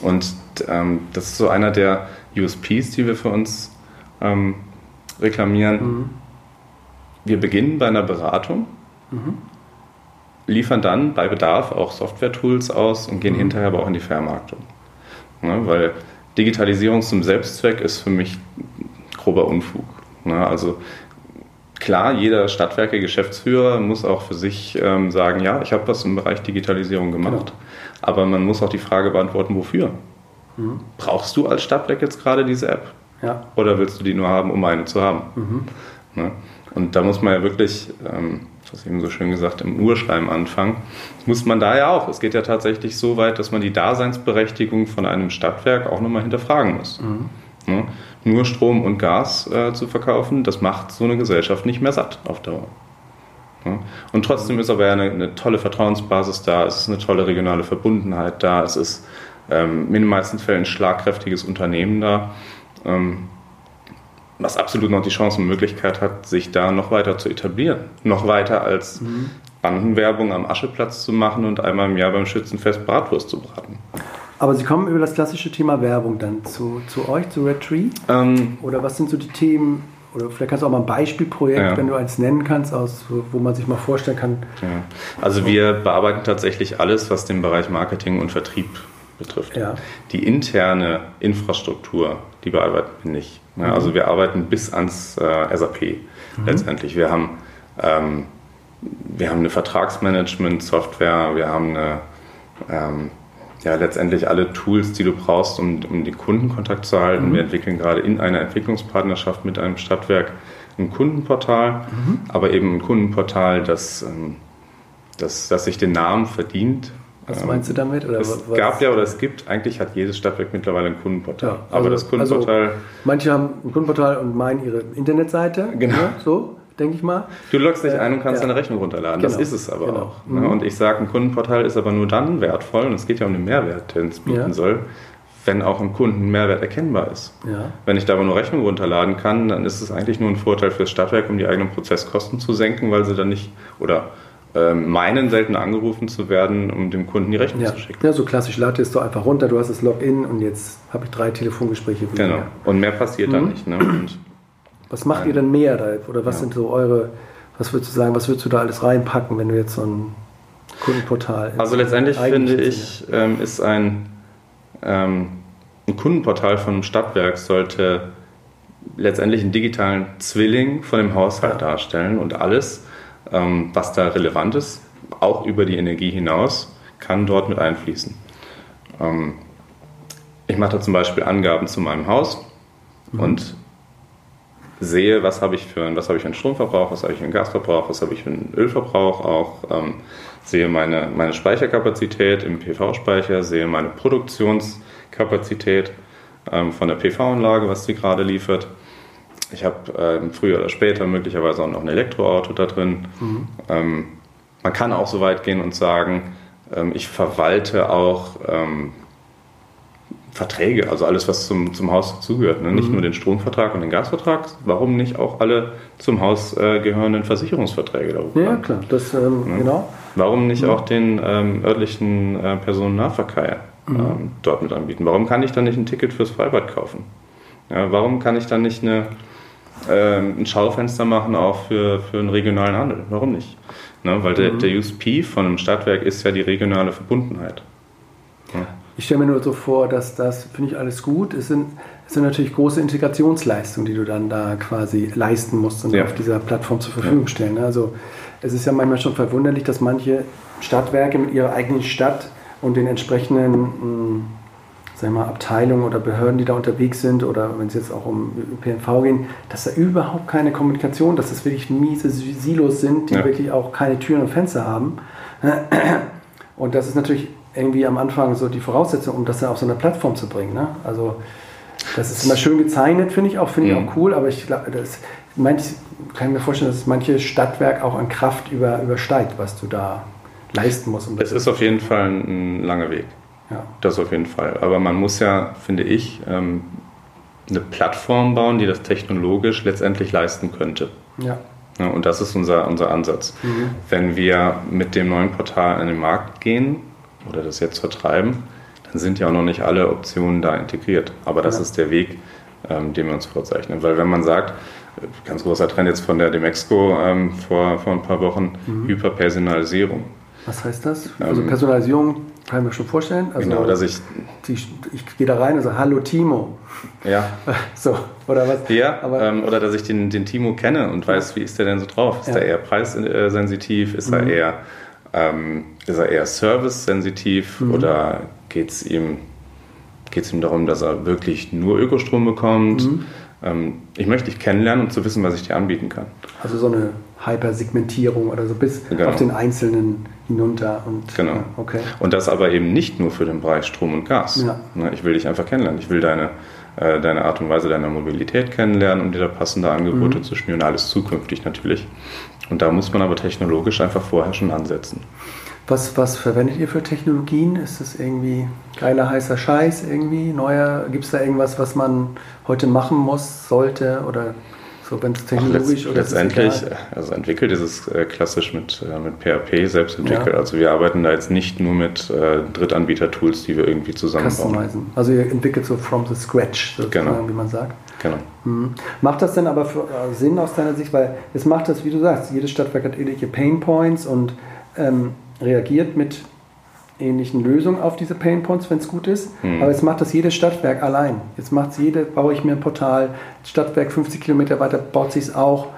Und ähm, das ist so einer der USPs, die wir für uns ähm, reklamieren. Mhm wir beginnen bei einer Beratung, mhm. liefern dann bei Bedarf auch Software-Tools aus und gehen mhm. hinterher aber auch in die Vermarktung. Ne, weil Digitalisierung zum Selbstzweck ist für mich grober Unfug. Ne, also klar, jeder Stadtwerke-Geschäftsführer muss auch für sich ähm, sagen, ja, ich habe was im Bereich Digitalisierung gemacht, genau. aber man muss auch die Frage beantworten, wofür? Mhm. Brauchst du als Stadtwerk jetzt gerade diese App? Ja. Oder willst du die nur haben, um eine zu haben? Mhm. Ne? Und da muss man ja wirklich, ähm, was eben so schön gesagt, im Urschleim anfangen. Das muss man da ja auch. Es geht ja tatsächlich so weit, dass man die Daseinsberechtigung von einem Stadtwerk auch nochmal hinterfragen muss. Mhm. Ne? Nur Strom und Gas äh, zu verkaufen, das macht so eine Gesellschaft nicht mehr satt auf Dauer. Ne? Und trotzdem ist aber ja eine, eine, tolle Vertrauensbasis da, es ist eine tolle regionale Verbundenheit da, es ist ähm, in den meisten Fällen ein schlagkräftiges Unternehmen da. Ähm, was absolut noch die Chance und Möglichkeit hat, sich da noch weiter zu etablieren. Noch weiter als mhm. Bandenwerbung am Ascheplatz zu machen und einmal im Jahr beim Schützenfest Bratwurst zu braten. Aber Sie kommen über das klassische Thema Werbung dann zu, zu euch, zu Red Tree? Ähm, Oder was sind so die Themen? Oder vielleicht kannst du auch mal ein Beispielprojekt, ja. wenn du eins nennen kannst, aus, wo man sich mal vorstellen kann. Ja. Also wir bearbeiten tatsächlich alles, was den Bereich Marketing und Vertrieb betrifft. Ja. Die interne Infrastruktur, die bearbeiten wir nicht. Ja, mhm. Also wir arbeiten bis ans äh, SAP mhm. letztendlich. Wir haben, ähm, wir haben eine Vertragsmanagement-Software, wir haben eine, ähm, ja, letztendlich alle Tools, die du brauchst, um, um den Kundenkontakt zu halten. Mhm. Wir entwickeln gerade in einer Entwicklungspartnerschaft mit einem Stadtwerk ein Kundenportal, mhm. aber eben ein Kundenportal, das, ähm, das, das sich den Namen verdient was meinst du damit? Oder es was? gab ja oder es gibt, eigentlich hat jedes Stadtwerk mittlerweile ein Kundenportal. Ja, also, aber das Kundenportal. Also manche haben ein Kundenportal und meinen ihre Internetseite. Genau. Ja, so, denke ich mal. Du loggst dich ein und kannst ja. deine Rechnung runterladen. Genau. Das ist es aber genau. auch. Ne? Mhm. Und ich sage, ein Kundenportal ist aber nur dann wertvoll, und es geht ja um den Mehrwert, den es bieten soll, wenn auch im Kunden Mehrwert erkennbar ist. Ja. Wenn ich da aber nur Rechnung runterladen kann, dann ist es eigentlich nur ein Vorteil fürs Stadtwerk, um die eigenen Prozesskosten zu senken, weil sie dann nicht, oder äh, meinen, selten angerufen zu werden, um dem Kunden die Rechnung ja. zu schicken. Ja, so klassisch, lade es doch einfach runter, du hast das Login und jetzt habe ich drei Telefongespräche. Genau, und mehr passiert mhm. da nicht. Ne? Was macht ihr denn mehr da? Oder was ja. sind so eure, was würdest du sagen, was würdest du da alles reinpacken, wenn du jetzt so ein Kundenportal Also letztendlich finde ich, ähm, ist ein, ähm, ein Kundenportal von einem Stadtwerk sollte letztendlich einen digitalen Zwilling von dem Haushalt ja. darstellen und alles, ähm, was da relevant ist, auch über die Energie hinaus, kann dort mit einfließen. Ähm, ich mache da zum Beispiel Angaben zu meinem Haus mhm. und sehe, was habe ich für einen, was habe ich für einen Stromverbrauch, was habe ich für einen Gasverbrauch, was habe ich für einen Ölverbrauch auch, ähm, sehe meine, meine Speicherkapazität im PV-Speicher, sehe meine Produktionskapazität ähm, von der PV-Anlage, was sie gerade liefert. Ich habe ähm, früher oder später möglicherweise auch noch ein Elektroauto da drin. Mhm. Ähm, man kann auch so weit gehen und sagen, ähm, ich verwalte auch ähm, Verträge, also alles, was zum, zum Haus dazugehört. Ne? Nicht mhm. nur den Stromvertrag und den Gasvertrag, warum nicht auch alle zum Haus äh, gehörenden Versicherungsverträge darüber? Ja, klar, das, ähm, ne? genau. Warum nicht mhm. auch den ähm, örtlichen äh, Personennahverkehr mhm. ähm, dort mit anbieten? Warum kann ich dann nicht ein Ticket fürs Freibad kaufen? Ja, warum kann ich dann nicht eine, äh, ein Schaufenster machen auch für, für einen regionalen Handel? Warum nicht? Ne? Weil der, mhm. der USP von einem Stadtwerk ist ja die regionale Verbundenheit. Ja. Ich stelle mir nur so vor, dass das, finde ich alles gut. Es sind, es sind natürlich große Integrationsleistungen, die du dann da quasi leisten musst und ja. auf dieser Plattform zur Verfügung ja. stellen. Also es ist ja manchmal schon verwunderlich, dass manche Stadtwerke mit ihrer eigenen Stadt und den entsprechenden wir mal, Abteilungen oder Behörden, die da unterwegs sind, oder wenn es jetzt auch um ÖPNV geht, dass da überhaupt keine Kommunikation, dass das wirklich miese Silos sind, die ja. wirklich auch keine Türen und Fenster haben. Und das ist natürlich irgendwie am Anfang so die Voraussetzung, um das dann auf so eine Plattform zu bringen. Ne? Also das ist immer schön gezeichnet, finde ich auch, finde mhm. ich auch cool, aber ich glaube, das manch, kann ich mir vorstellen, dass es manche Stadtwerk auch an Kraft über, übersteigt, was du da leisten musst. Um es ist auf jeden Fall ein langer Weg. Ja. Das auf jeden Fall. Aber man muss ja, finde ich, ähm, eine Plattform bauen, die das technologisch letztendlich leisten könnte. Ja. ja und das ist unser, unser Ansatz. Mhm. Wenn wir mit dem neuen Portal an den Markt gehen, oder das jetzt vertreiben, dann sind ja auch noch nicht alle Optionen da integriert. Aber das ja. ist der Weg, ähm, den wir uns vorzeichnen. Weil wenn man sagt, ganz großer Trend jetzt von der Demexco ähm, vor, vor ein paar Wochen, mhm. Hyperpersonalisierung. Was heißt das? Also ähm, Personalisierung kann ich mir schon vorstellen. Also genau, dass ich... Die, ich gehe da rein und sage, hallo Timo. Ja. so, oder was? Ja, Aber, ähm, oder dass ich den, den Timo kenne und weiß, wie ist der denn so drauf? Ist ja. er eher preissensitiv? Ist mhm. er eher ähm, ist er eher service-sensitiv mhm. oder geht es ihm, geht's ihm darum, dass er wirklich nur Ökostrom bekommt? Mhm. Ähm, ich möchte dich kennenlernen, um zu wissen, was ich dir anbieten kann. Also so eine Hypersegmentierung oder so bis genau. auf den Einzelnen hinunter. Und, genau. Ja, okay. Und das aber eben nicht nur für den Bereich Strom und Gas. Ja. Ne, ich will dich einfach kennenlernen. Ich will deine, äh, deine Art und Weise deiner Mobilität kennenlernen, um dir da passende Angebote mhm. zu schnüren. Alles zukünftig natürlich. Und da muss man aber technologisch einfach vorher schon ansetzen. Was, was verwendet ihr für Technologien? Ist das irgendwie geiler, heißer Scheiß irgendwie? Neuer? Gibt es da irgendwas, was man heute machen muss, sollte? Oder so, wenn es technologisch Ach, letzt, oder Letztendlich, also entwickelt ist es äh, klassisch mit, äh, mit PHP selbst entwickelt. Ja. Also wir arbeiten da jetzt nicht nur mit äh, Drittanbieter-Tools, die wir irgendwie zusammenbauen. Customizen. Also ihr entwickelt so from the scratch, sozusagen, genau. wie man sagt. Genau. Mhm. Macht das denn aber für, äh, Sinn aus deiner Sicht? Weil es macht das, wie du sagst, jedes Stadtwerk hat ähnliche Pain Points und ähm, reagiert mit ähnlichen Lösungen auf diese Pain Points, wenn es gut ist. Mhm. Aber jetzt macht das jedes Stadtwerk allein. Jetzt macht es jede, baue ich mir ein Portal, Stadtwerk 50 Kilometer weiter baut sich es auch.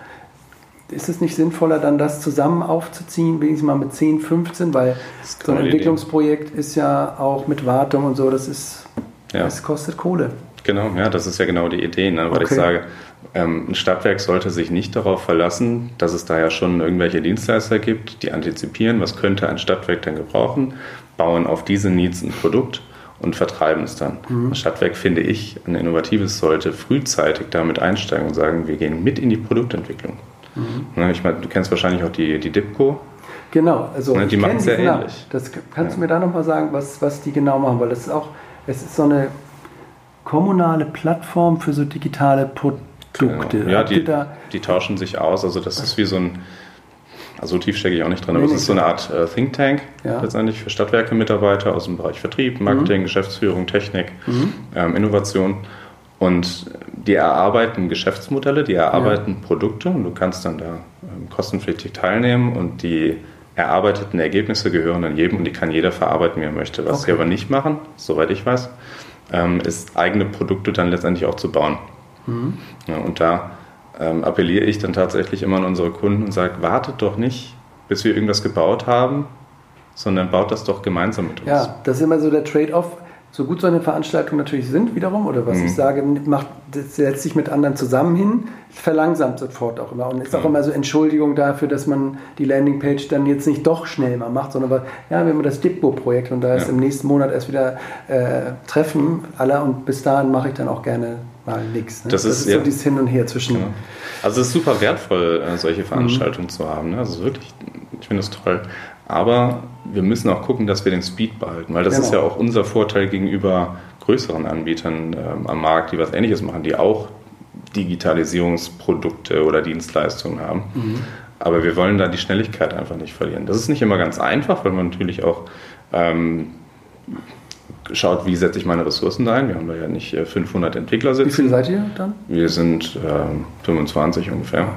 Ist es nicht sinnvoller, dann das zusammen aufzuziehen, wenigstens mal mit 10, 15, weil so ein Entwicklungsprojekt Idee. ist ja auch mit Wartung und so, das ist, ja. das kostet Kohle. Genau, ja, das ist ja genau die Idee, ne? weil okay. ich sage, ein Stadtwerk sollte sich nicht darauf verlassen, dass es da ja schon irgendwelche Dienstleister gibt, die antizipieren, was könnte ein Stadtwerk denn gebrauchen, bauen auf diese Needs ein Produkt und vertreiben es dann. Mhm. Ein Stadtwerk, finde ich, ein innovatives sollte frühzeitig damit einsteigen und sagen, wir gehen mit in die Produktentwicklung. Mhm. Ne, ich meine, du kennst wahrscheinlich auch die, die DIPCO. Genau, also ne, die machen es sehr genau. ähnlich. Das kannst ja. du mir da nochmal sagen, was, was die genau machen, weil das ist auch, es ist so eine kommunale Plattform für so digitale Produkte. Genau. Ja, die, die, tauschen sich aus. Also das ist wie so ein Also so tief stecke ich auch nicht drin, aber Nee, es ist so eine Art äh, Think Tank Ja. letztendlich für Stadtwerke-Mitarbeiter aus dem Bereich Vertrieb, Marketing, Geschäftsführung, Technik, Mhm. ähm, Innovation. Und die erarbeiten Geschäftsmodelle, die erarbeiten Produkte und du kannst dann da ähm, kostenpflichtig teilnehmen und die erarbeiteten Ergebnisse gehören dann jedem und die kann jeder verarbeiten, wie er möchte. Was sie Okay. aber nicht machen, soweit ich weiß, ähm, ist eigene Produkte dann letztendlich auch zu bauen. Mhm. Ja, und da ähm, appelliere ich dann tatsächlich immer an unsere Kunden und sage, wartet doch nicht, bis wir irgendwas gebaut haben, sondern baut das doch gemeinsam mit uns. Ja, das ist immer so der Trade-off. So gut so eine Veranstaltung natürlich sind, wiederum, oder was Mhm. ich sage, macht, setzt sich mit anderen zusammen hin, verlangsamt sofort auch immer. Und ist auch Ja. immer so Entschuldigung dafür, dass man die Landingpage dann jetzt nicht doch schnell mal macht, sondern weil, ja, wir haben das Dipbo-Projekt und da ist Ja. im nächsten Monat erst wieder äh, Treffen aller und bis dahin mache ich dann auch gerne mal nichts. Ne? Das ist- so ja. dieses Hin und Her zwischen. Genau. Also es ist super wertvoll, äh, Mhm. solche Veranstaltungen zu haben. Ne? Also wirklich, ich finde es toll. Aber wir müssen auch gucken, dass wir den Speed behalten, weil das Genau. ist ja auch unser Vorteil gegenüber größeren Anbietern ähm, am Markt, die was Ähnliches machen, die auch Digitalisierungsprodukte oder Dienstleistungen haben. Mhm. Aber wir wollen da die Schnelligkeit einfach nicht verlieren. Das ist nicht immer ganz einfach, weil man natürlich auch ähm, schaut, wie setze ich meine Ressourcen da ein. Wir haben da ja nicht äh, 500 Entwickler sitzen. Wie viele seid ihr dann? Wir sind ähm, 25 ungefähr.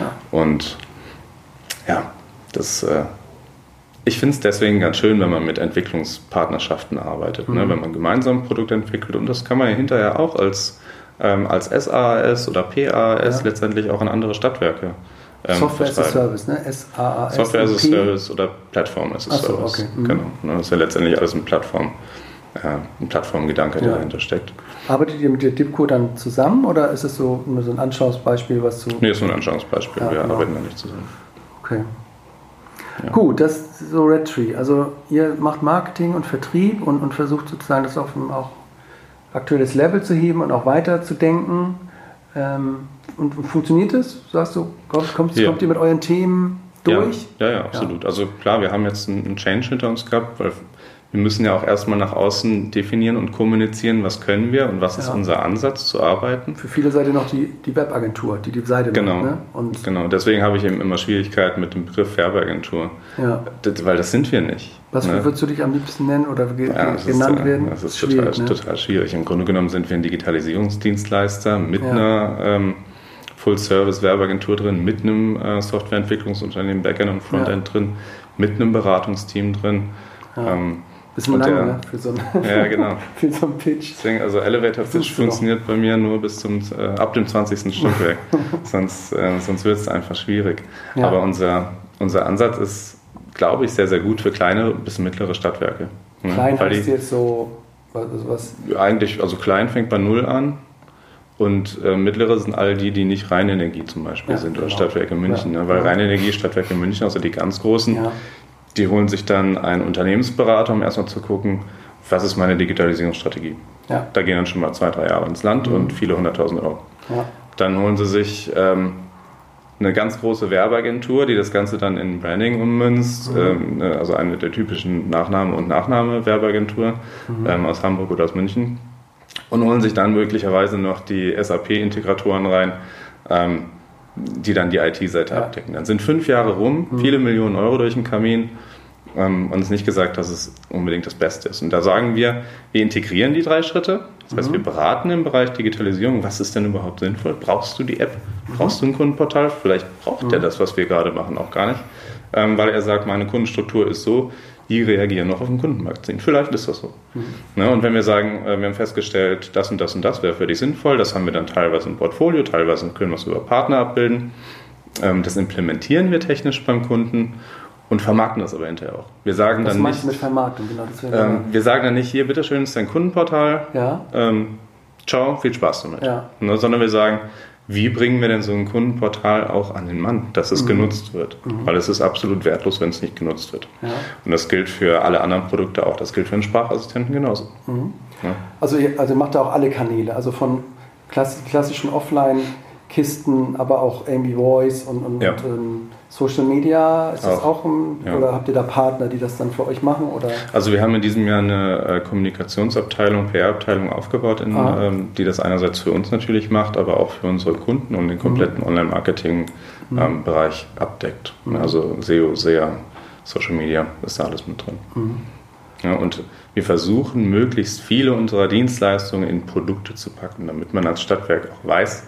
Ja. Und ja, das, äh, ich finde es deswegen ganz schön, wenn man mit Entwicklungspartnerschaften arbeitet, ne? Mhm. wenn man gemeinsam ein Produkt entwickelt. Und das kann man ja hinterher auch als, ähm, als SAS oder PAS Ja. letztendlich auch in andere Stadtwerke ähm, Software as a. Service, ne? S-A-A-S. Software as a. Service oder Plattform as a so, Service. okay. Mhm. Genau. Ne? Das ist ja letztendlich alles ein Plattform, äh, ein Plattformgedanke, der Ja. dahinter steckt. Arbeitet ihr mit der DIPCO dann zusammen oder ist es so nur so ein Anschauungsbeispiel, was du. Nee, ist nur ein Anschauungsbeispiel. Ja, Wir genau. arbeiten da nicht zusammen. Okay. Ja. Gut, das ist so Red Tree. Also ihr macht Marketing und Vertrieb und, und versucht sozusagen das auf ein auch aktuelles Level zu heben und auch weiter zu denken. Ähm, und funktioniert das? Sagst du, kommt, kommt, Ja. kommt ihr mit euren Themen durch? Ja, ja, ja absolut. Also klar, wir haben jetzt einen Change hinter uns gehabt, weil wir müssen ja auch erstmal nach außen definieren und kommunizieren, was können wir und was ist Ja. unser Ansatz zu arbeiten. Für viele seid ihr noch die, die Webagentur, die die Seite Genau. macht. Ne? Und Genau, deswegen habe ich eben immer Schwierigkeiten mit dem Begriff Werbeagentur, ja. das, weil das sind wir nicht. was ne? würdest du dich am liebsten nennen oder ge Ja, genannt ist, äh, werden? Das ist Schwierig, total, ne? total schwierig. Im Grunde genommen sind wir ein Digitalisierungsdienstleister mit einer ähm, Full-Service-Werbeagentur drin, mit einem äh, Softwareentwicklungsunternehmen, Backend und Frontend drin, mit einem Beratungsteam drin. Ähm, Bisschen und lang, der- ne? Für so, ein, ja, genau. für so einen Pitch. Deswegen, also Elevator Pitch funktioniert bei mir nur bis zum, äh, ab dem 20. Stockwerk. sonst äh, sonst wird es einfach schwierig. Ja. Aber unser, unser Ansatz ist, glaube ich, sehr, sehr gut für kleine bis mittlere Stadtwerke. Ne? Klein Weil heißt die, jetzt so, was, was eigentlich, also klein fängt bei Null an. Und äh, mittlere sind all die, die nicht Rheinenergie zum Beispiel Ja, sind oder genau. Stadtwerke München. Ja. Ne? Weil Ja. Rheinenergie, Stadtwerke München, also die ganz großen, ja, die holen sich dann einen Unternehmensberater, um erstmal zu gucken, was ist meine Digitalisierungsstrategie. ja, Da gehen dann schon mal zwei, drei Jahre ins Land Mhm. und viele hunderttausend Euro. ja, Dann holen sie sich ähm, eine ganz große Werbeagentur, die das Ganze dann in Branding ummünzt, Mhm. ähm, ne, also eine der typischen Nachname- und Nachname-Werbeagentur Mhm. ähm, aus Hamburg oder aus München. Und holen sich dann möglicherweise noch die SAP-Integratoren rein, ähm, die dann die IT-Seite Ja. abdecken. Dann sind fünf Jahre rum, Mhm. viele Millionen Euro durch den Kamin. Ähm, und es ist nicht gesagt, dass es unbedingt das Beste ist. Und da sagen wir, wir integrieren die drei Schritte. Das heißt, Mhm. wir beraten im Bereich Digitalisierung. Was ist denn überhaupt sinnvoll? Brauchst du die App? Brauchst du ein Kundenportal? Vielleicht braucht der Mhm. das, was wir gerade machen, auch gar nicht. Ähm, weil er sagt, meine Kundenstruktur ist so, die reagieren noch auf ein Kundenmagazin. Vielleicht ist das so. Mhm. Ne? Und wenn wir sagen, äh, wir haben festgestellt, das und das und das wäre für dich sinnvoll, das haben wir dann teilweise im Portfolio, teilweise können wir es über Partner abbilden. Ähm, das implementieren wir technisch beim Kunden und vermarkten das aber hinterher auch. Wir sagen was dann nicht, mit Vermarktung? Genau, das ähm, wir sagen dann nicht, hier, bitteschön, ist dein Kundenportal, ja, ähm, ciao, viel Spaß damit. Ja. Ne, sondern wir sagen, wie bringen wir denn so ein Kundenportal auch an den Mann, dass es Mhm. genutzt wird? Weil es ist absolut wertlos, wenn es nicht genutzt wird. ja. Und das gilt für alle anderen Produkte auch. Das gilt für einen Sprachassistenten genauso. Mhm. Ja. Also ihr, also macht da auch alle Kanäle, also von klass- klassischen Kisten, aber auch irgendwie Voice und, und, Ja. und ähm, Social Media. Ist das Auch. auch, ein, Ja. oder habt ihr da Partner, die das dann für euch machen? Oder? Also wir haben in diesem Jahr eine äh, Kommunikationsabteilung, PR-Abteilung aufgebaut, in, Ah. ähm, die das einerseits für uns natürlich macht, aber auch für unsere Kunden und den kompletten Online-Marketing-Bereich abdeckt. Also SEO, SEA, Social Media ist da alles mit drin. Ja, und wir versuchen, möglichst viele unserer Dienstleistungen in Produkte zu packen, damit man als Stadtwerk auch weiß,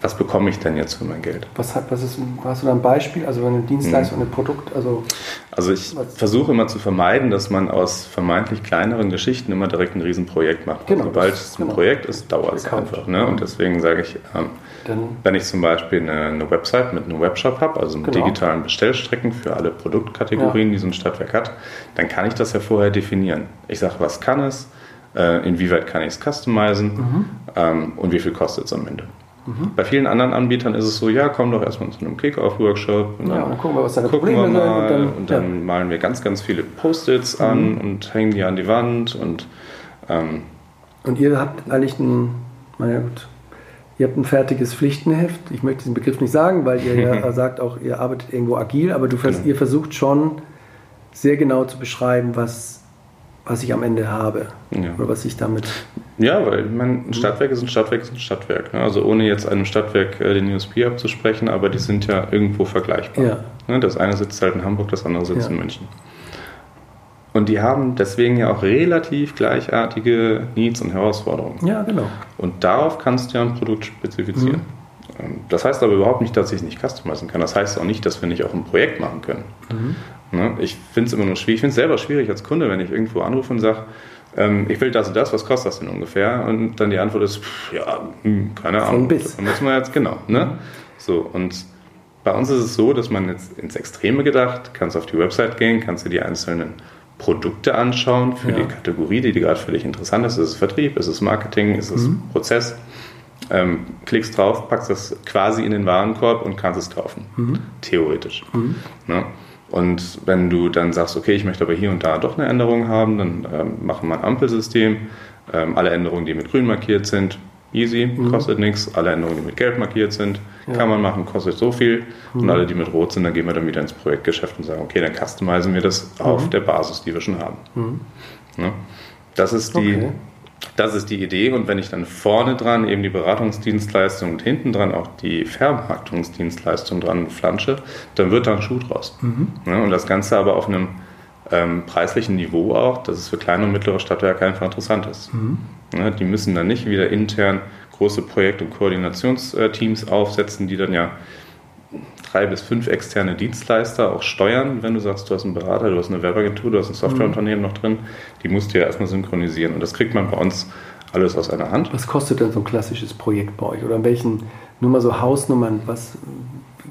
was bekomme ich denn jetzt für mein Geld. Was, hat, was ist, hast du da ein Beispiel? Also eine Dienstleistung, ein Produkt, also Also ich versuche immer zu vermeiden, dass man aus vermeintlich kleineren Geschichten immer direkt ein Riesenprojekt macht. Genau, Sobald es ein genau. Projekt ist, dauert es einfach. Ne? Und deswegen sage ich, ähm, dann wenn ich zum Beispiel eine, eine Website mit einem Webshop habe, also mit Genau. digitalen Bestellstrecken für alle Produktkategorien, die so ein Stadtwerk hat, dann kann ich das ja vorher definieren. Ich sage, was kann es, äh, inwieweit kann ich es customizen Mhm. ähm, und wie viel kostet es am Ende. Bei vielen anderen Anbietern ist es so, ja, komm doch erstmal zu einem Kick-Off-Workshop und Ja, und dann gucken wir, was deine Probleme sind und dann- und dann malen wir ganz, ganz viele Post-its an und hängen die an die Wand und ähm, Und ihr habt eigentlich ein, naja gut, ihr habt ein fertiges Pflichtenheft. Ich möchte diesen Begriff nicht sagen, weil ihr ja sagt auch, ihr arbeitet irgendwo agil, aber du Genau. ihr versucht schon sehr genau zu beschreiben, was, was ich am Ende habe. Ja. Oder was ich damit. Ja, weil ich meine, ein Stadtwerk ist ein Stadtwerk ist ein Stadtwerk. Ne? Also ohne jetzt einem Stadtwerk äh, den USP abzusprechen, aber die sind ja irgendwo vergleichbar. Ja. Ne? Das eine sitzt halt in Hamburg, das andere sitzt Ja. in München. Und die haben deswegen ja auch relativ gleichartige Needs und Herausforderungen. Ja, genau. Und darauf kannst du ja ein Produkt spezifizieren. Ähm, Das heißt aber überhaupt nicht, dass ich es nicht customizen kann. Das heißt auch nicht, dass wir nicht auch ein Projekt machen können. Ne? Ich finde es immer nur schwierig. Ich finde es selber schwierig als Kunde, wenn ich irgendwo anrufe und sage, ähm, ich will das und das, was kostet das denn ungefähr? Und dann die Antwort ist, pff, ja, hm, keine Ahnung. Bis. Da müssen wir jetzt, genau. Ne? So, und bei uns ist es so, dass man jetzt ins Extreme gedacht, kannst auf die Website gehen, kannst dir die einzelnen Produkte anschauen für Ja. die Kategorie, die dir gerade für dich interessant ist. Ist es Vertrieb, ist es Marketing, ist es Prozess? Ähm, klickst drauf, packst das quasi in den Warenkorb und kannst es kaufen. Theoretisch. Ne? Und wenn du dann sagst, okay, ich möchte aber hier und da doch eine Änderung haben, dann ähm, machen wir ein Ampelsystem. Ähm, alle Änderungen, die mit grün markiert sind, easy, kostet nichts. Alle Änderungen, die mit gelb markiert sind, kann man machen, kostet so viel. Und alle, die mit rot sind, dann gehen wir dann wieder ins Projektgeschäft und sagen, okay, dann customizen wir das auf der Basis, die wir schon haben. Ne? Das ist die, Okay. Das ist die Idee. Und wenn ich dann vorne dran eben die Beratungsdienstleistung und hinten dran auch die Vermarktungsdienstleistung dran flansche, dann wird da ein Schuh draus. Ja, und das Ganze aber auf einem ähm, preislichen Niveau auch, dass es für kleine und mittlere Stadtwerke einfach interessant ist. Ja, die müssen dann nicht wieder intern große Projekt- und Koordinationsteams aufsetzen, die dann ja drei bis fünf externe Dienstleister auch steuern, wenn du sagst, du hast einen Berater, du hast eine Werbeagentur, du hast ein Softwareunternehmen noch drin, die musst du ja erstmal synchronisieren. Und das kriegt man bei uns alles aus einer Hand. Was kostet denn so ein klassisches Projekt bei euch? Oder in welchen, nur mal so Hausnummern, was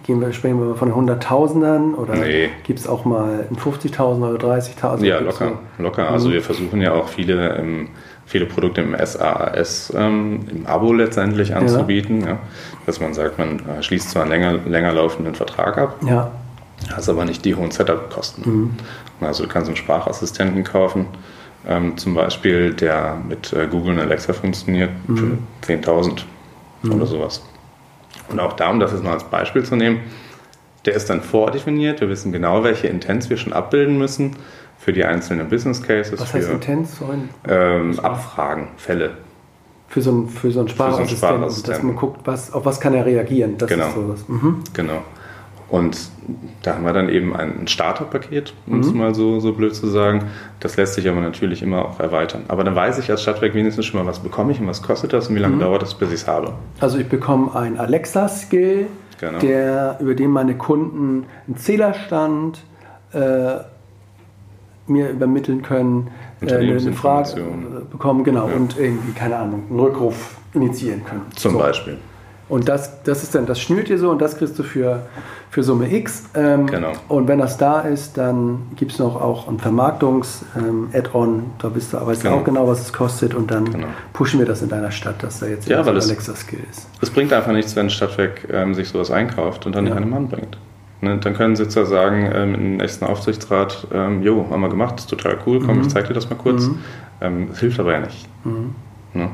gehen wir, sprechen wir von Hunderttausendern oder Nee. gibt es auch mal ein 50.000 oder 30.000? Ja, locker, so- locker. Also wir versuchen ja auch viele, ähm, viele Produkte im SaaS, ähm, im Abo letztendlich anzubieten. Ja. Dass man sagt, man äh, schließt zwar einen länger, länger laufenden Vertrag ab, Ja, hast aber nicht die hohen Setup-Kosten. Also du kannst einen Sprachassistenten kaufen, ähm, zum Beispiel, der mit äh, Google und Alexa funktioniert, für 10.000 oder sowas. Und auch da, um das jetzt mal als Beispiel zu nehmen, der ist dann vordefiniert. Wir wissen genau, welche Intents wir schon abbilden müssen für die einzelnen Business Cases, was für heißt Intens? Sorry. ähm, Abfragen, Fälle. Für so einen, für so einen Sprachassistenten, Sprachassistenten. dass man guckt, was, auf was kann er reagieren. Das Genau. ist sowas. Mhm. Genau. Und da haben wir dann eben ein Starterpaket, um es mal so, so blöd zu sagen. Das lässt sich aber natürlich immer auch erweitern. Aber dann weiß ich als Stadtwerk wenigstens schon mal, was bekomme ich und was kostet das und wie lange dauert das, bis ich es habe. Also ich bekomme einen Alexa-Skill, Genau. der, über den meine Kunden einen Zählerstand äh, mir übermitteln können, eine Frage äh, bekommen, genau, und irgendwie, keine Ahnung, einen Rückruf initiieren können. Zum So. Beispiel. Und das, das ist dann, das schnürt dir so und das kriegst du für, für Summe X. Ähm, Genau. Und wenn das da ist, dann gibt es noch auch ein Vermarktungs-Add-on. da bist du, weißt du Genau. auch genau, was es kostet und dann Genau. pushen wir das in deiner Stadt, dass da jetzt Ja, weil es- Alexa-Skill ist. Es bringt einfach nichts, wenn Stadtwerk ähm, sich sowas einkauft und dann Ja. nicht an den Mann bringt. Ne, dann können Sitzer sagen ähm, im nächsten Aufsichtsrat, ähm, jo, haben wir gemacht, ist total cool, komm, ich zeig dir das mal kurz. Ähm, das hilft aber ja nicht. Ne?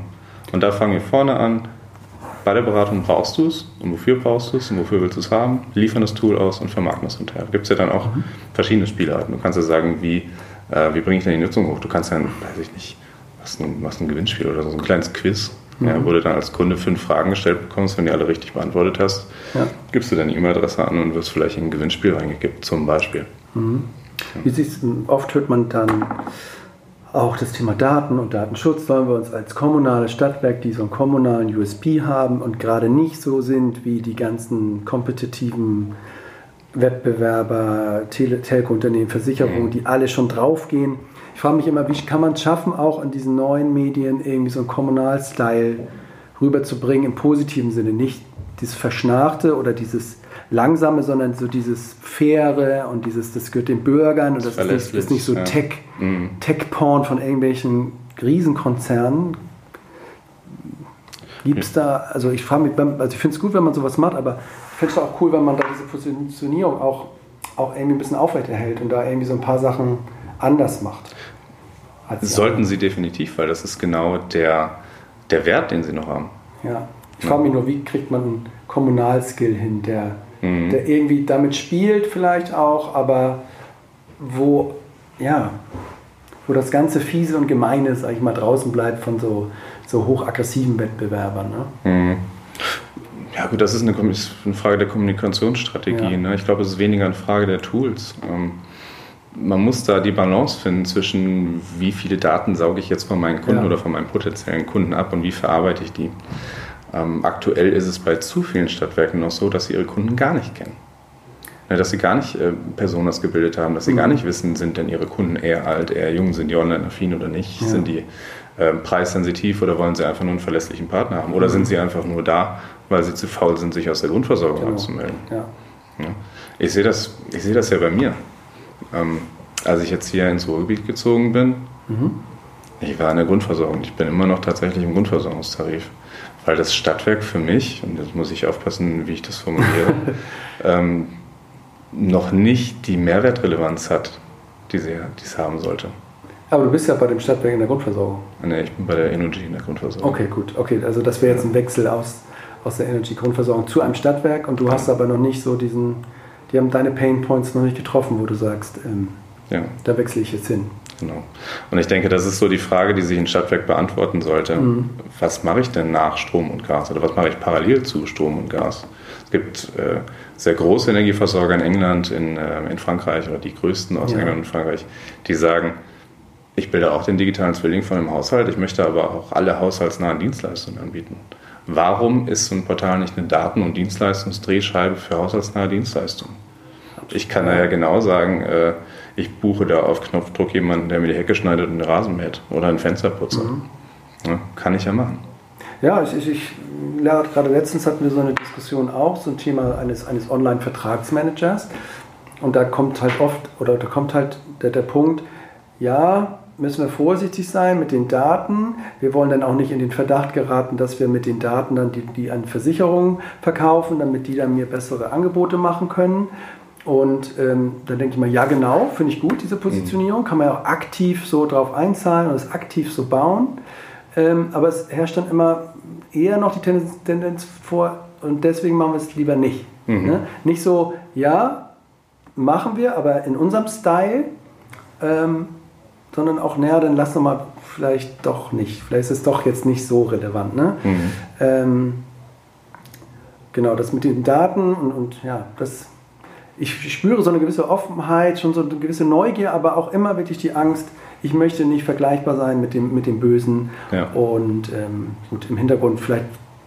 Und da fangen wir vorne an, bei der Beratung brauchst du es und wofür brauchst du es und wofür willst du es haben, liefern das Tool aus und vermarkten es hinterher. Da gibt es ja dann auch mhm. verschiedene Spielarten. Du kannst ja sagen, wie, äh, wie bringe ich denn die Nutzung hoch? Du kannst ja, weiß ich nicht, was ein, was ein Gewinnspiel oder so, ein kleines Quiz, mhm. ja, wo du dann als Kunde fünf Fragen gestellt bekommst, wenn du alle richtig beantwortet hast, ja. gibst du deine E-Mail-Adresse an und wirst vielleicht in ein Gewinnspiel reingegeben, zum Beispiel. Mhm. Wie siehst, oft hört man dann auch das Thema Daten und Datenschutz sollen wir uns als kommunales Stadtwerk, die so einen kommunalen USP haben und gerade nicht so sind wie die ganzen kompetitiven Wettbewerber, Tele Telco-Unternehmen, Versicherungen, mhm. die alle schon draufgehen. Ich frage mich immer, wie kann man es schaffen, auch in diesen neuen Medien irgendwie so einen Kommunal-Style rüberzubringen im positiven Sinne, nicht dieses Verschnarchte oder dieses Langsame, sondern so dieses Faire und dieses, das gehört den Bürgern und das, das ist, nicht, ist nicht so ja. Tech, mhm. Tech-Porn von irgendwelchen Riesenkonzernen. Gibt es da, also ich frage mich, also ich finde es gut, wenn man sowas macht, aber ich finde es auch cool, wenn man da diese Positionierung auch, auch irgendwie ein bisschen aufrechterhält und da irgendwie so ein paar Sachen anders macht. Sollten sie definitiv, weil das ist genau der, der Wert, den sie noch haben. Ja. Ich frage mich nur, wie kriegt man einen Kommunalskill hin, der mhm. der irgendwie damit spielt vielleicht auch, aber wo, ja, wo das ganze Fiese und Gemeine, sag ich mal, draußen bleibt von so, so hochaggressiven Wettbewerbern. Ne? Mhm. Ja gut, das ist eine, eine Frage der Kommunikationsstrategie. Ja. Ne? Ich glaube, es ist weniger eine Frage der Tools. Ähm, man muss da die Balance finden zwischen, wie viele Daten sauge ich jetzt von meinen Kunden ja. oder von meinen potenziellen Kunden ab und wie verarbeite ich die. Ähm, aktuell ist es bei zu vielen Stadtwerken noch so, dass sie ihre Kunden gar nicht kennen. Ja, dass sie gar nicht äh, Personas gebildet haben, dass sie mhm. gar nicht wissen, sind denn ihre Kunden eher alt, eher jung, sind die online-affin oder nicht, ja. sind die äh, preissensitiv oder wollen sie einfach nur einen verlässlichen Partner haben oder mhm. sind sie einfach nur da, weil sie zu faul sind, sich aus der Grundversorgung genau. anzumelden. Ja. Ich sehe das, seh das ja bei mir. Ähm, als ich jetzt hier ins Ruhrgebiet gezogen bin, mhm. ich war in der Grundversorgung. Ich bin immer noch tatsächlich im Grundversorgungstarif weil das Stadtwerk für mich, und jetzt muss ich aufpassen, wie ich das formuliere, ähm, noch nicht die Mehrwertrelevanz hat, die, es haben sollte. Aber du bist ja bei dem Stadtwerk in der Grundversorgung. Nee, ich bin bei der Energy in der Grundversorgung. Okay, gut. Okay, also das wäre jetzt ein Wechsel aus, aus der Energy-Grundversorgung zu einem Stadtwerk und du hast aber noch nicht so diesen, die haben deine Pain Points noch nicht getroffen, wo du sagst, ähm, ja. da wechsle ich jetzt hin. Genau. Und ich denke, das ist so die Frage, die sich ein Stadtwerk beantworten sollte. Mhm. Was mache ich denn nach Strom und Gas oder was mache ich parallel zu Strom und Gas? Es gibt äh, sehr große Energieversorger in England, in, äh, in Frankreich oder die größten aus ja. England und Frankreich, die sagen, ich bilde auch den digitalen Zwilling von einem Haushalt, ich möchte aber auch alle haushaltsnahen Dienstleistungen anbieten. Warum ist so ein Portal nicht eine Daten- und Dienstleistungsdrehscheibe für haushaltsnahe Dienstleistungen? Ich kann da ja genau sagen, äh, ich buche da auf Knopfdruck jemanden, der mir die Hecke schneidet und den Rasen mäht oder einen Fensterputzer. Mhm. Ja, kann ich ja machen. Ja, ich, ich, ich gerade letztens hatten wir so eine Diskussion auch, so ein Thema eines, eines Online-Vertragsmanagers. Und da kommt halt oft, oder da kommt halt der, der Punkt, ja, müssen wir vorsichtig sein mit den Daten. Wir wollen dann auch nicht in den Verdacht geraten, dass wir mit den Daten dann die, die an Versicherungen verkaufen, damit die dann mir bessere Angebote machen können. Und ähm, da denke ich mal, ja genau, finde ich gut, diese Positionierung. Kann man ja auch aktiv so drauf einzahlen und es aktiv so bauen. Ähm, aber es herrscht dann immer eher noch die Tendenz, Tendenz vor und deswegen machen wir es lieber nicht. Mhm. Ne? Nicht so, ja, machen wir, aber in unserem Style, ähm, sondern auch, naja, dann lass doch mal vielleicht doch nicht. Vielleicht ist es doch jetzt nicht so relevant. Ne? Mhm. Ähm, genau, das mit den Daten und, und ja, das ich spüre so eine gewisse Offenheit, schon so eine gewisse Neugier, aber auch immer wirklich die Angst, ich möchte nicht vergleichbar sein mit dem, mit dem Bösen. Ja. Und ähm, gut, im Hintergrund vielleicht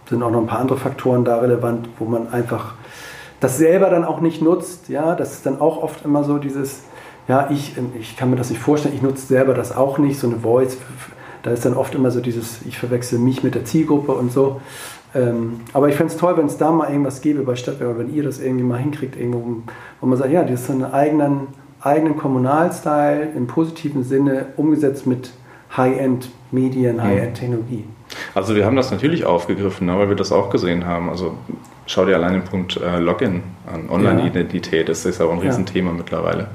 sind auch noch ein paar andere Faktoren da relevant, wo man einfach das selber dann auch nicht nutzt. Ja, das ist dann auch oft immer so dieses, ja, ich, ähm, ich kann mir das nicht vorstellen, ich nutze selber das auch nicht, so eine Voice. Da ist dann oft immer so dieses, ich verwechsel mich mit der Zielgruppe und so. Ähm, aber ich fände es toll, wenn es da mal irgendwas gäbe bei Stadtwerke, wenn ihr das irgendwie mal hinkriegt, irgendwo, wo man sagt, ja, das ist so einen eigenen, eigenen Kommunalstyle im positiven Sinne umgesetzt mit High-End-Medien, High-End-Technologie. Also wir haben das natürlich aufgegriffen, ne, weil wir das auch gesehen haben. Also schau dir allein den Punkt äh, Login an, Online-Identität, das ist auch ein Riesenthema ja. mittlerweile.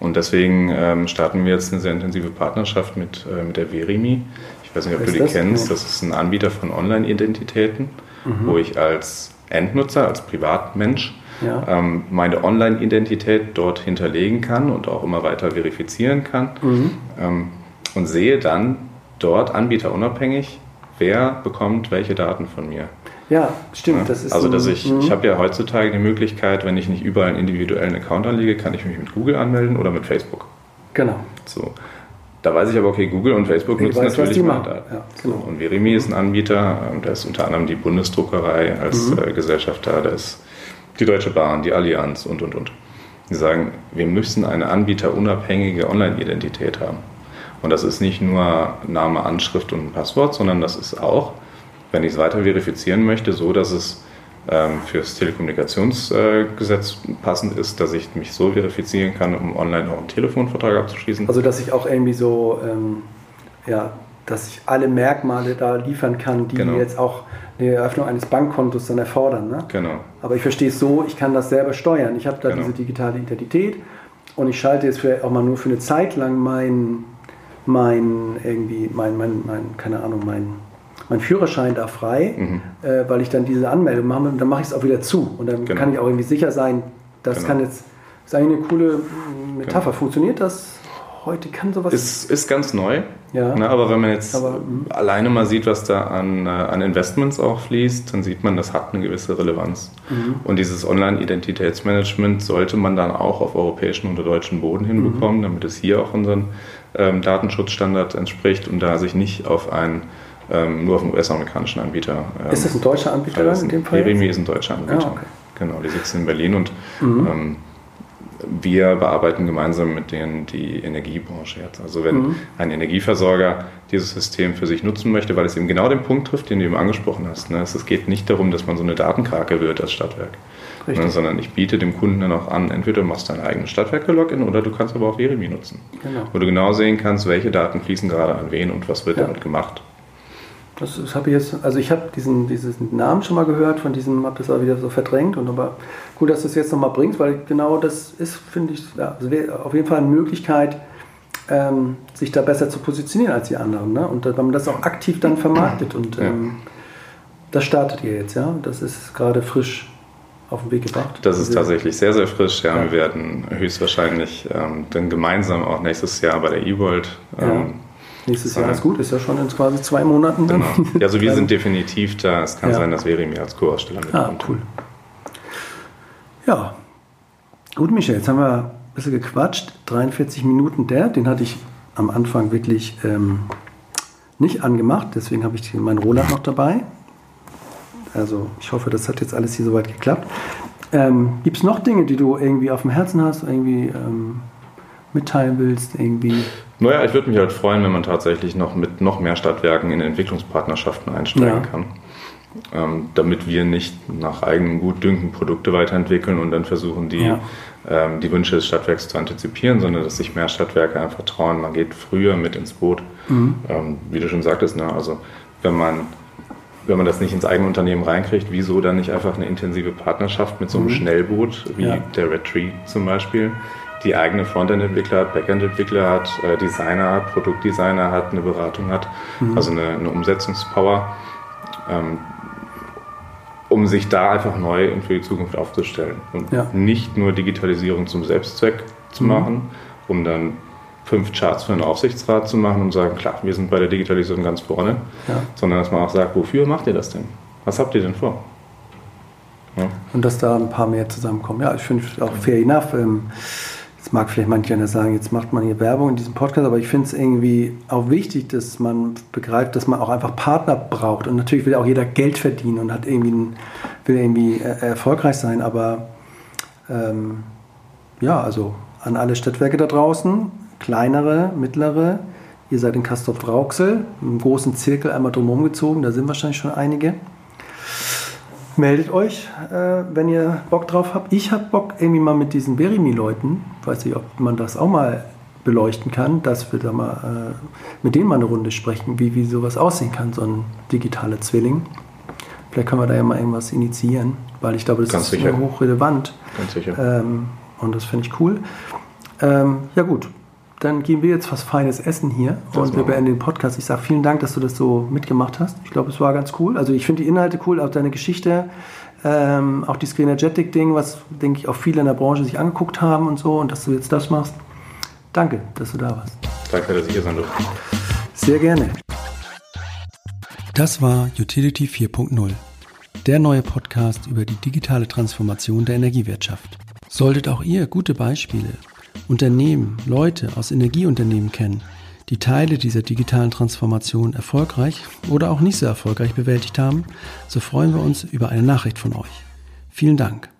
Und deswegen ähm, starten wir jetzt eine sehr intensive Partnerschaft mit, äh, mit der Verimi. Ich weiß nicht, ob du die das? kennst. Das ist ein Anbieter von Online-Identitäten. mhm. wo ich als Endnutzer, als Privatmensch ja. ähm, meine Online-Identität dort hinterlegen kann und auch immer weiter verifizieren kann mhm. ähm, und sehe dann dort anbieterunabhängig, wer bekommt welche Daten von mir. Ja, stimmt. Ja, das ist also, dass ich, ich mhm. habe ja heutzutage die Möglichkeit, wenn ich nicht überall einen individuellen Account anlege, kann ich mich mit Google anmelden oder mit Facebook. Genau. So. Da weiß ich aber, okay, Google und Facebook nutzen weiß, natürlich meine Daten. Ja, genau. so, und Verimi ist ein Anbieter, da ist unter anderem die Bundesdruckerei als mhm. äh, Gesellschaft da, da ist die Deutsche Bahn, die Allianz und, und, und. Die sagen, wir müssen eine anbieterunabhängige Online-Identität haben. Und das ist nicht nur Name, Anschrift und Passwort, sondern das ist auch, wenn ich es weiter verifizieren möchte, so, dass es fürs Telekommunikationsgesetz passend ist, dass ich mich so verifizieren kann, um online auch einen Telefonvertrag abzuschließen. Also dass ich auch irgendwie so, ähm, ja, dass ich alle Merkmale da liefern kann, die genau. jetzt auch eine Eröffnung eines Bankkontos dann erfordern. Ne? Genau. Aber ich verstehe es so, ich kann das selber steuern. Ich habe da genau. diese digitale Identität und ich schalte jetzt vielleicht auch mal nur für eine Zeit lang mein, mein irgendwie, mein, mein, mein keine Ahnung, mein, mein Führerschein da frei, mhm. äh, weil ich dann diese Anmeldung mache und dann mache ich es auch wieder zu. Und dann genau. kann ich auch irgendwie sicher sein, das genau. kann jetzt, ist eigentlich eine coole Metapher. Genau. Funktioniert das heute kann sowas. Ist, ist ganz neu. Ja. Ne, aber wenn man jetzt aber, hm. alleine mal sieht, was da an, äh, an Investments auch fließt, dann sieht man, das hat eine gewisse Relevanz. Mhm. Und dieses Online-Identitätsmanagement sollte man dann auch auf europäischen oder deutschen Boden hinbekommen, mhm. damit es hier auch unseren ähm, Datenschutzstandard entspricht und da sich nicht auf einen ähm, nur auf einen US-amerikanischen Anbieter. Ähm, ist das ein deutscher Anbieter dann in dem Fall? Eremi ist ein deutscher Anbieter. Ja, okay. Genau, die sitzen in Berlin und mhm. ähm, wir bearbeiten gemeinsam mit denen die Energiebranche jetzt. Also wenn mhm. ein Energieversorger dieses System für sich nutzen möchte, weil es eben genau den Punkt trifft, den du eben angesprochen hast. Ne? Es geht nicht darum, dass man so eine Datenkrake wird als Stadtwerk. Ne? Sondern ich biete dem Kunden dann auch an, entweder du machst dein eigenes Stadtwerke-Login oder du kannst aber auch Veremi nutzen. Genau. Wo du genau sehen kannst, welche Daten fließen gerade an wen und was wird ja. damit gemacht. Das, das habe ich jetzt, also ich habe diesen, diesen Namen schon mal gehört, von diesem, habe das aber wieder so verdrängt und aber gut, dass du es jetzt nochmal bringst, weil genau das ist, finde ich, ja, also auf jeden Fall eine Möglichkeit, ähm, sich da besser zu positionieren als die anderen. Ne? Und wenn man das auch aktiv dann vermarktet und ja. ähm, das startet ihr jetzt, ja? Das ist gerade frisch auf den Weg gebracht. Das ist tatsächlich sehr, sehr frisch. Ja, ja. Wir werden höchstwahrscheinlich ähm, dann gemeinsam auch nächstes Jahr bei der E-World ähm, Nächstes Jahr ist gut, ist ja schon in quasi zwei Monaten. Genau. Ja, also wir sind definitiv da. Es kann ja. sein, dass Verimi als Co-Aussteller mitkommt. Ah, cool. Ja, gut, Michael, jetzt haben wir ein bisschen gequatscht. 43 Minuten der, den hatte ich am Anfang wirklich ähm, nicht angemacht, deswegen habe ich meinen Roland noch dabei. Also ich hoffe, das hat jetzt alles hier soweit geklappt. Ähm, Gibt es noch Dinge, die du irgendwie auf dem Herzen hast, irgendwie ähm, mitteilen willst? Irgendwie? Naja, ich würde mich halt freuen, wenn man tatsächlich noch mit noch mehr Stadtwerken in Entwicklungspartnerschaften einsteigen ja. kann. Ähm, damit wir nicht nach eigenem Gutdünken Produkte weiterentwickeln und dann versuchen, die, ja. ähm, die Wünsche des Stadtwerks zu antizipieren, sondern dass sich mehr Stadtwerke einfach trauen, man geht früher mit ins Boot. Mhm. Ähm, wie du schon sagtest, ne? also wenn man, wenn man das nicht ins eigene Unternehmen reinkriegt, wieso dann nicht einfach eine intensive Partnerschaft mit so einem mhm. Schnellboot wie ja. der Red Tree zum Beispiel, die eigene Frontend-Entwickler hat, Backend-Entwickler hat, äh, Designer hat, Produktdesigner hat, eine Beratung hat, mhm. also eine, eine Umsetzungspower, ähm, um sich da einfach neu und für die Zukunft aufzustellen. Und ja. nicht nur Digitalisierung zum Selbstzweck zu mhm. machen, um dann fünf Charts für einen Aufsichtsrat zu machen und sagen, klar, wir sind bei der Digitalisierung ganz vorne, ja. sondern dass man auch sagt, wofür macht ihr das denn? Was habt ihr denn vor? Ja. Und dass da ein paar mehr zusammenkommen. Ja, ich finde auch fair enough. Ähm, Jetzt mag vielleicht manche sagen, jetzt macht man hier Werbung in diesem Podcast, aber ich finde es irgendwie auch wichtig, dass man begreift, dass man auch einfach Partner braucht. Und natürlich will auch jeder Geld verdienen und hat irgendwie ein, will irgendwie äh, erfolgreich sein. Aber ähm, ja, also an alle Stadtwerke da draußen, kleinere, mittlere, ihr seid in Castorp-Rauxel, im großen Zirkel einmal drumherum gezogen, da sind wahrscheinlich schon einige meldet euch, äh, wenn ihr Bock drauf habt. Ich habe Bock irgendwie mal mit diesen Berimi-Leuten, weiß nicht, ob man das auch mal beleuchten kann, dass wir da mal äh, mit denen mal eine Runde sprechen, wie, wie sowas aussehen kann, so ein digitaler Zwilling. Vielleicht können wir da ja mal irgendwas initiieren, weil ich glaube, das Ganz ist hochrelevant. Ganz sicher. Ähm, und das finde ich cool. Ähm, ja gut, dann gehen wir jetzt was Feines essen hier das und wir beenden den Podcast. Ich sage vielen Dank, dass du das so mitgemacht hast. Ich glaube, es war ganz cool. Also ich finde die Inhalte cool, auch deine Geschichte, ähm, auch dieses Greenergetic-Ding, was, denke ich, auch viele in der Branche sich angeguckt haben und so und dass du jetzt das machst. Danke, dass du da warst. Danke, dass ich hier sein durfte. Sehr gerne. Das war Utility 4.0, der neue Podcast über die digitale Transformation der Energiewirtschaft. Solltet auch ihr gute Beispiele, Unternehmen, Leute aus Energieunternehmen kennen, die Teile dieser digitalen Transformation erfolgreich oder auch nicht so erfolgreich bewältigt haben, so freuen wir uns über eine Nachricht von euch. Vielen Dank.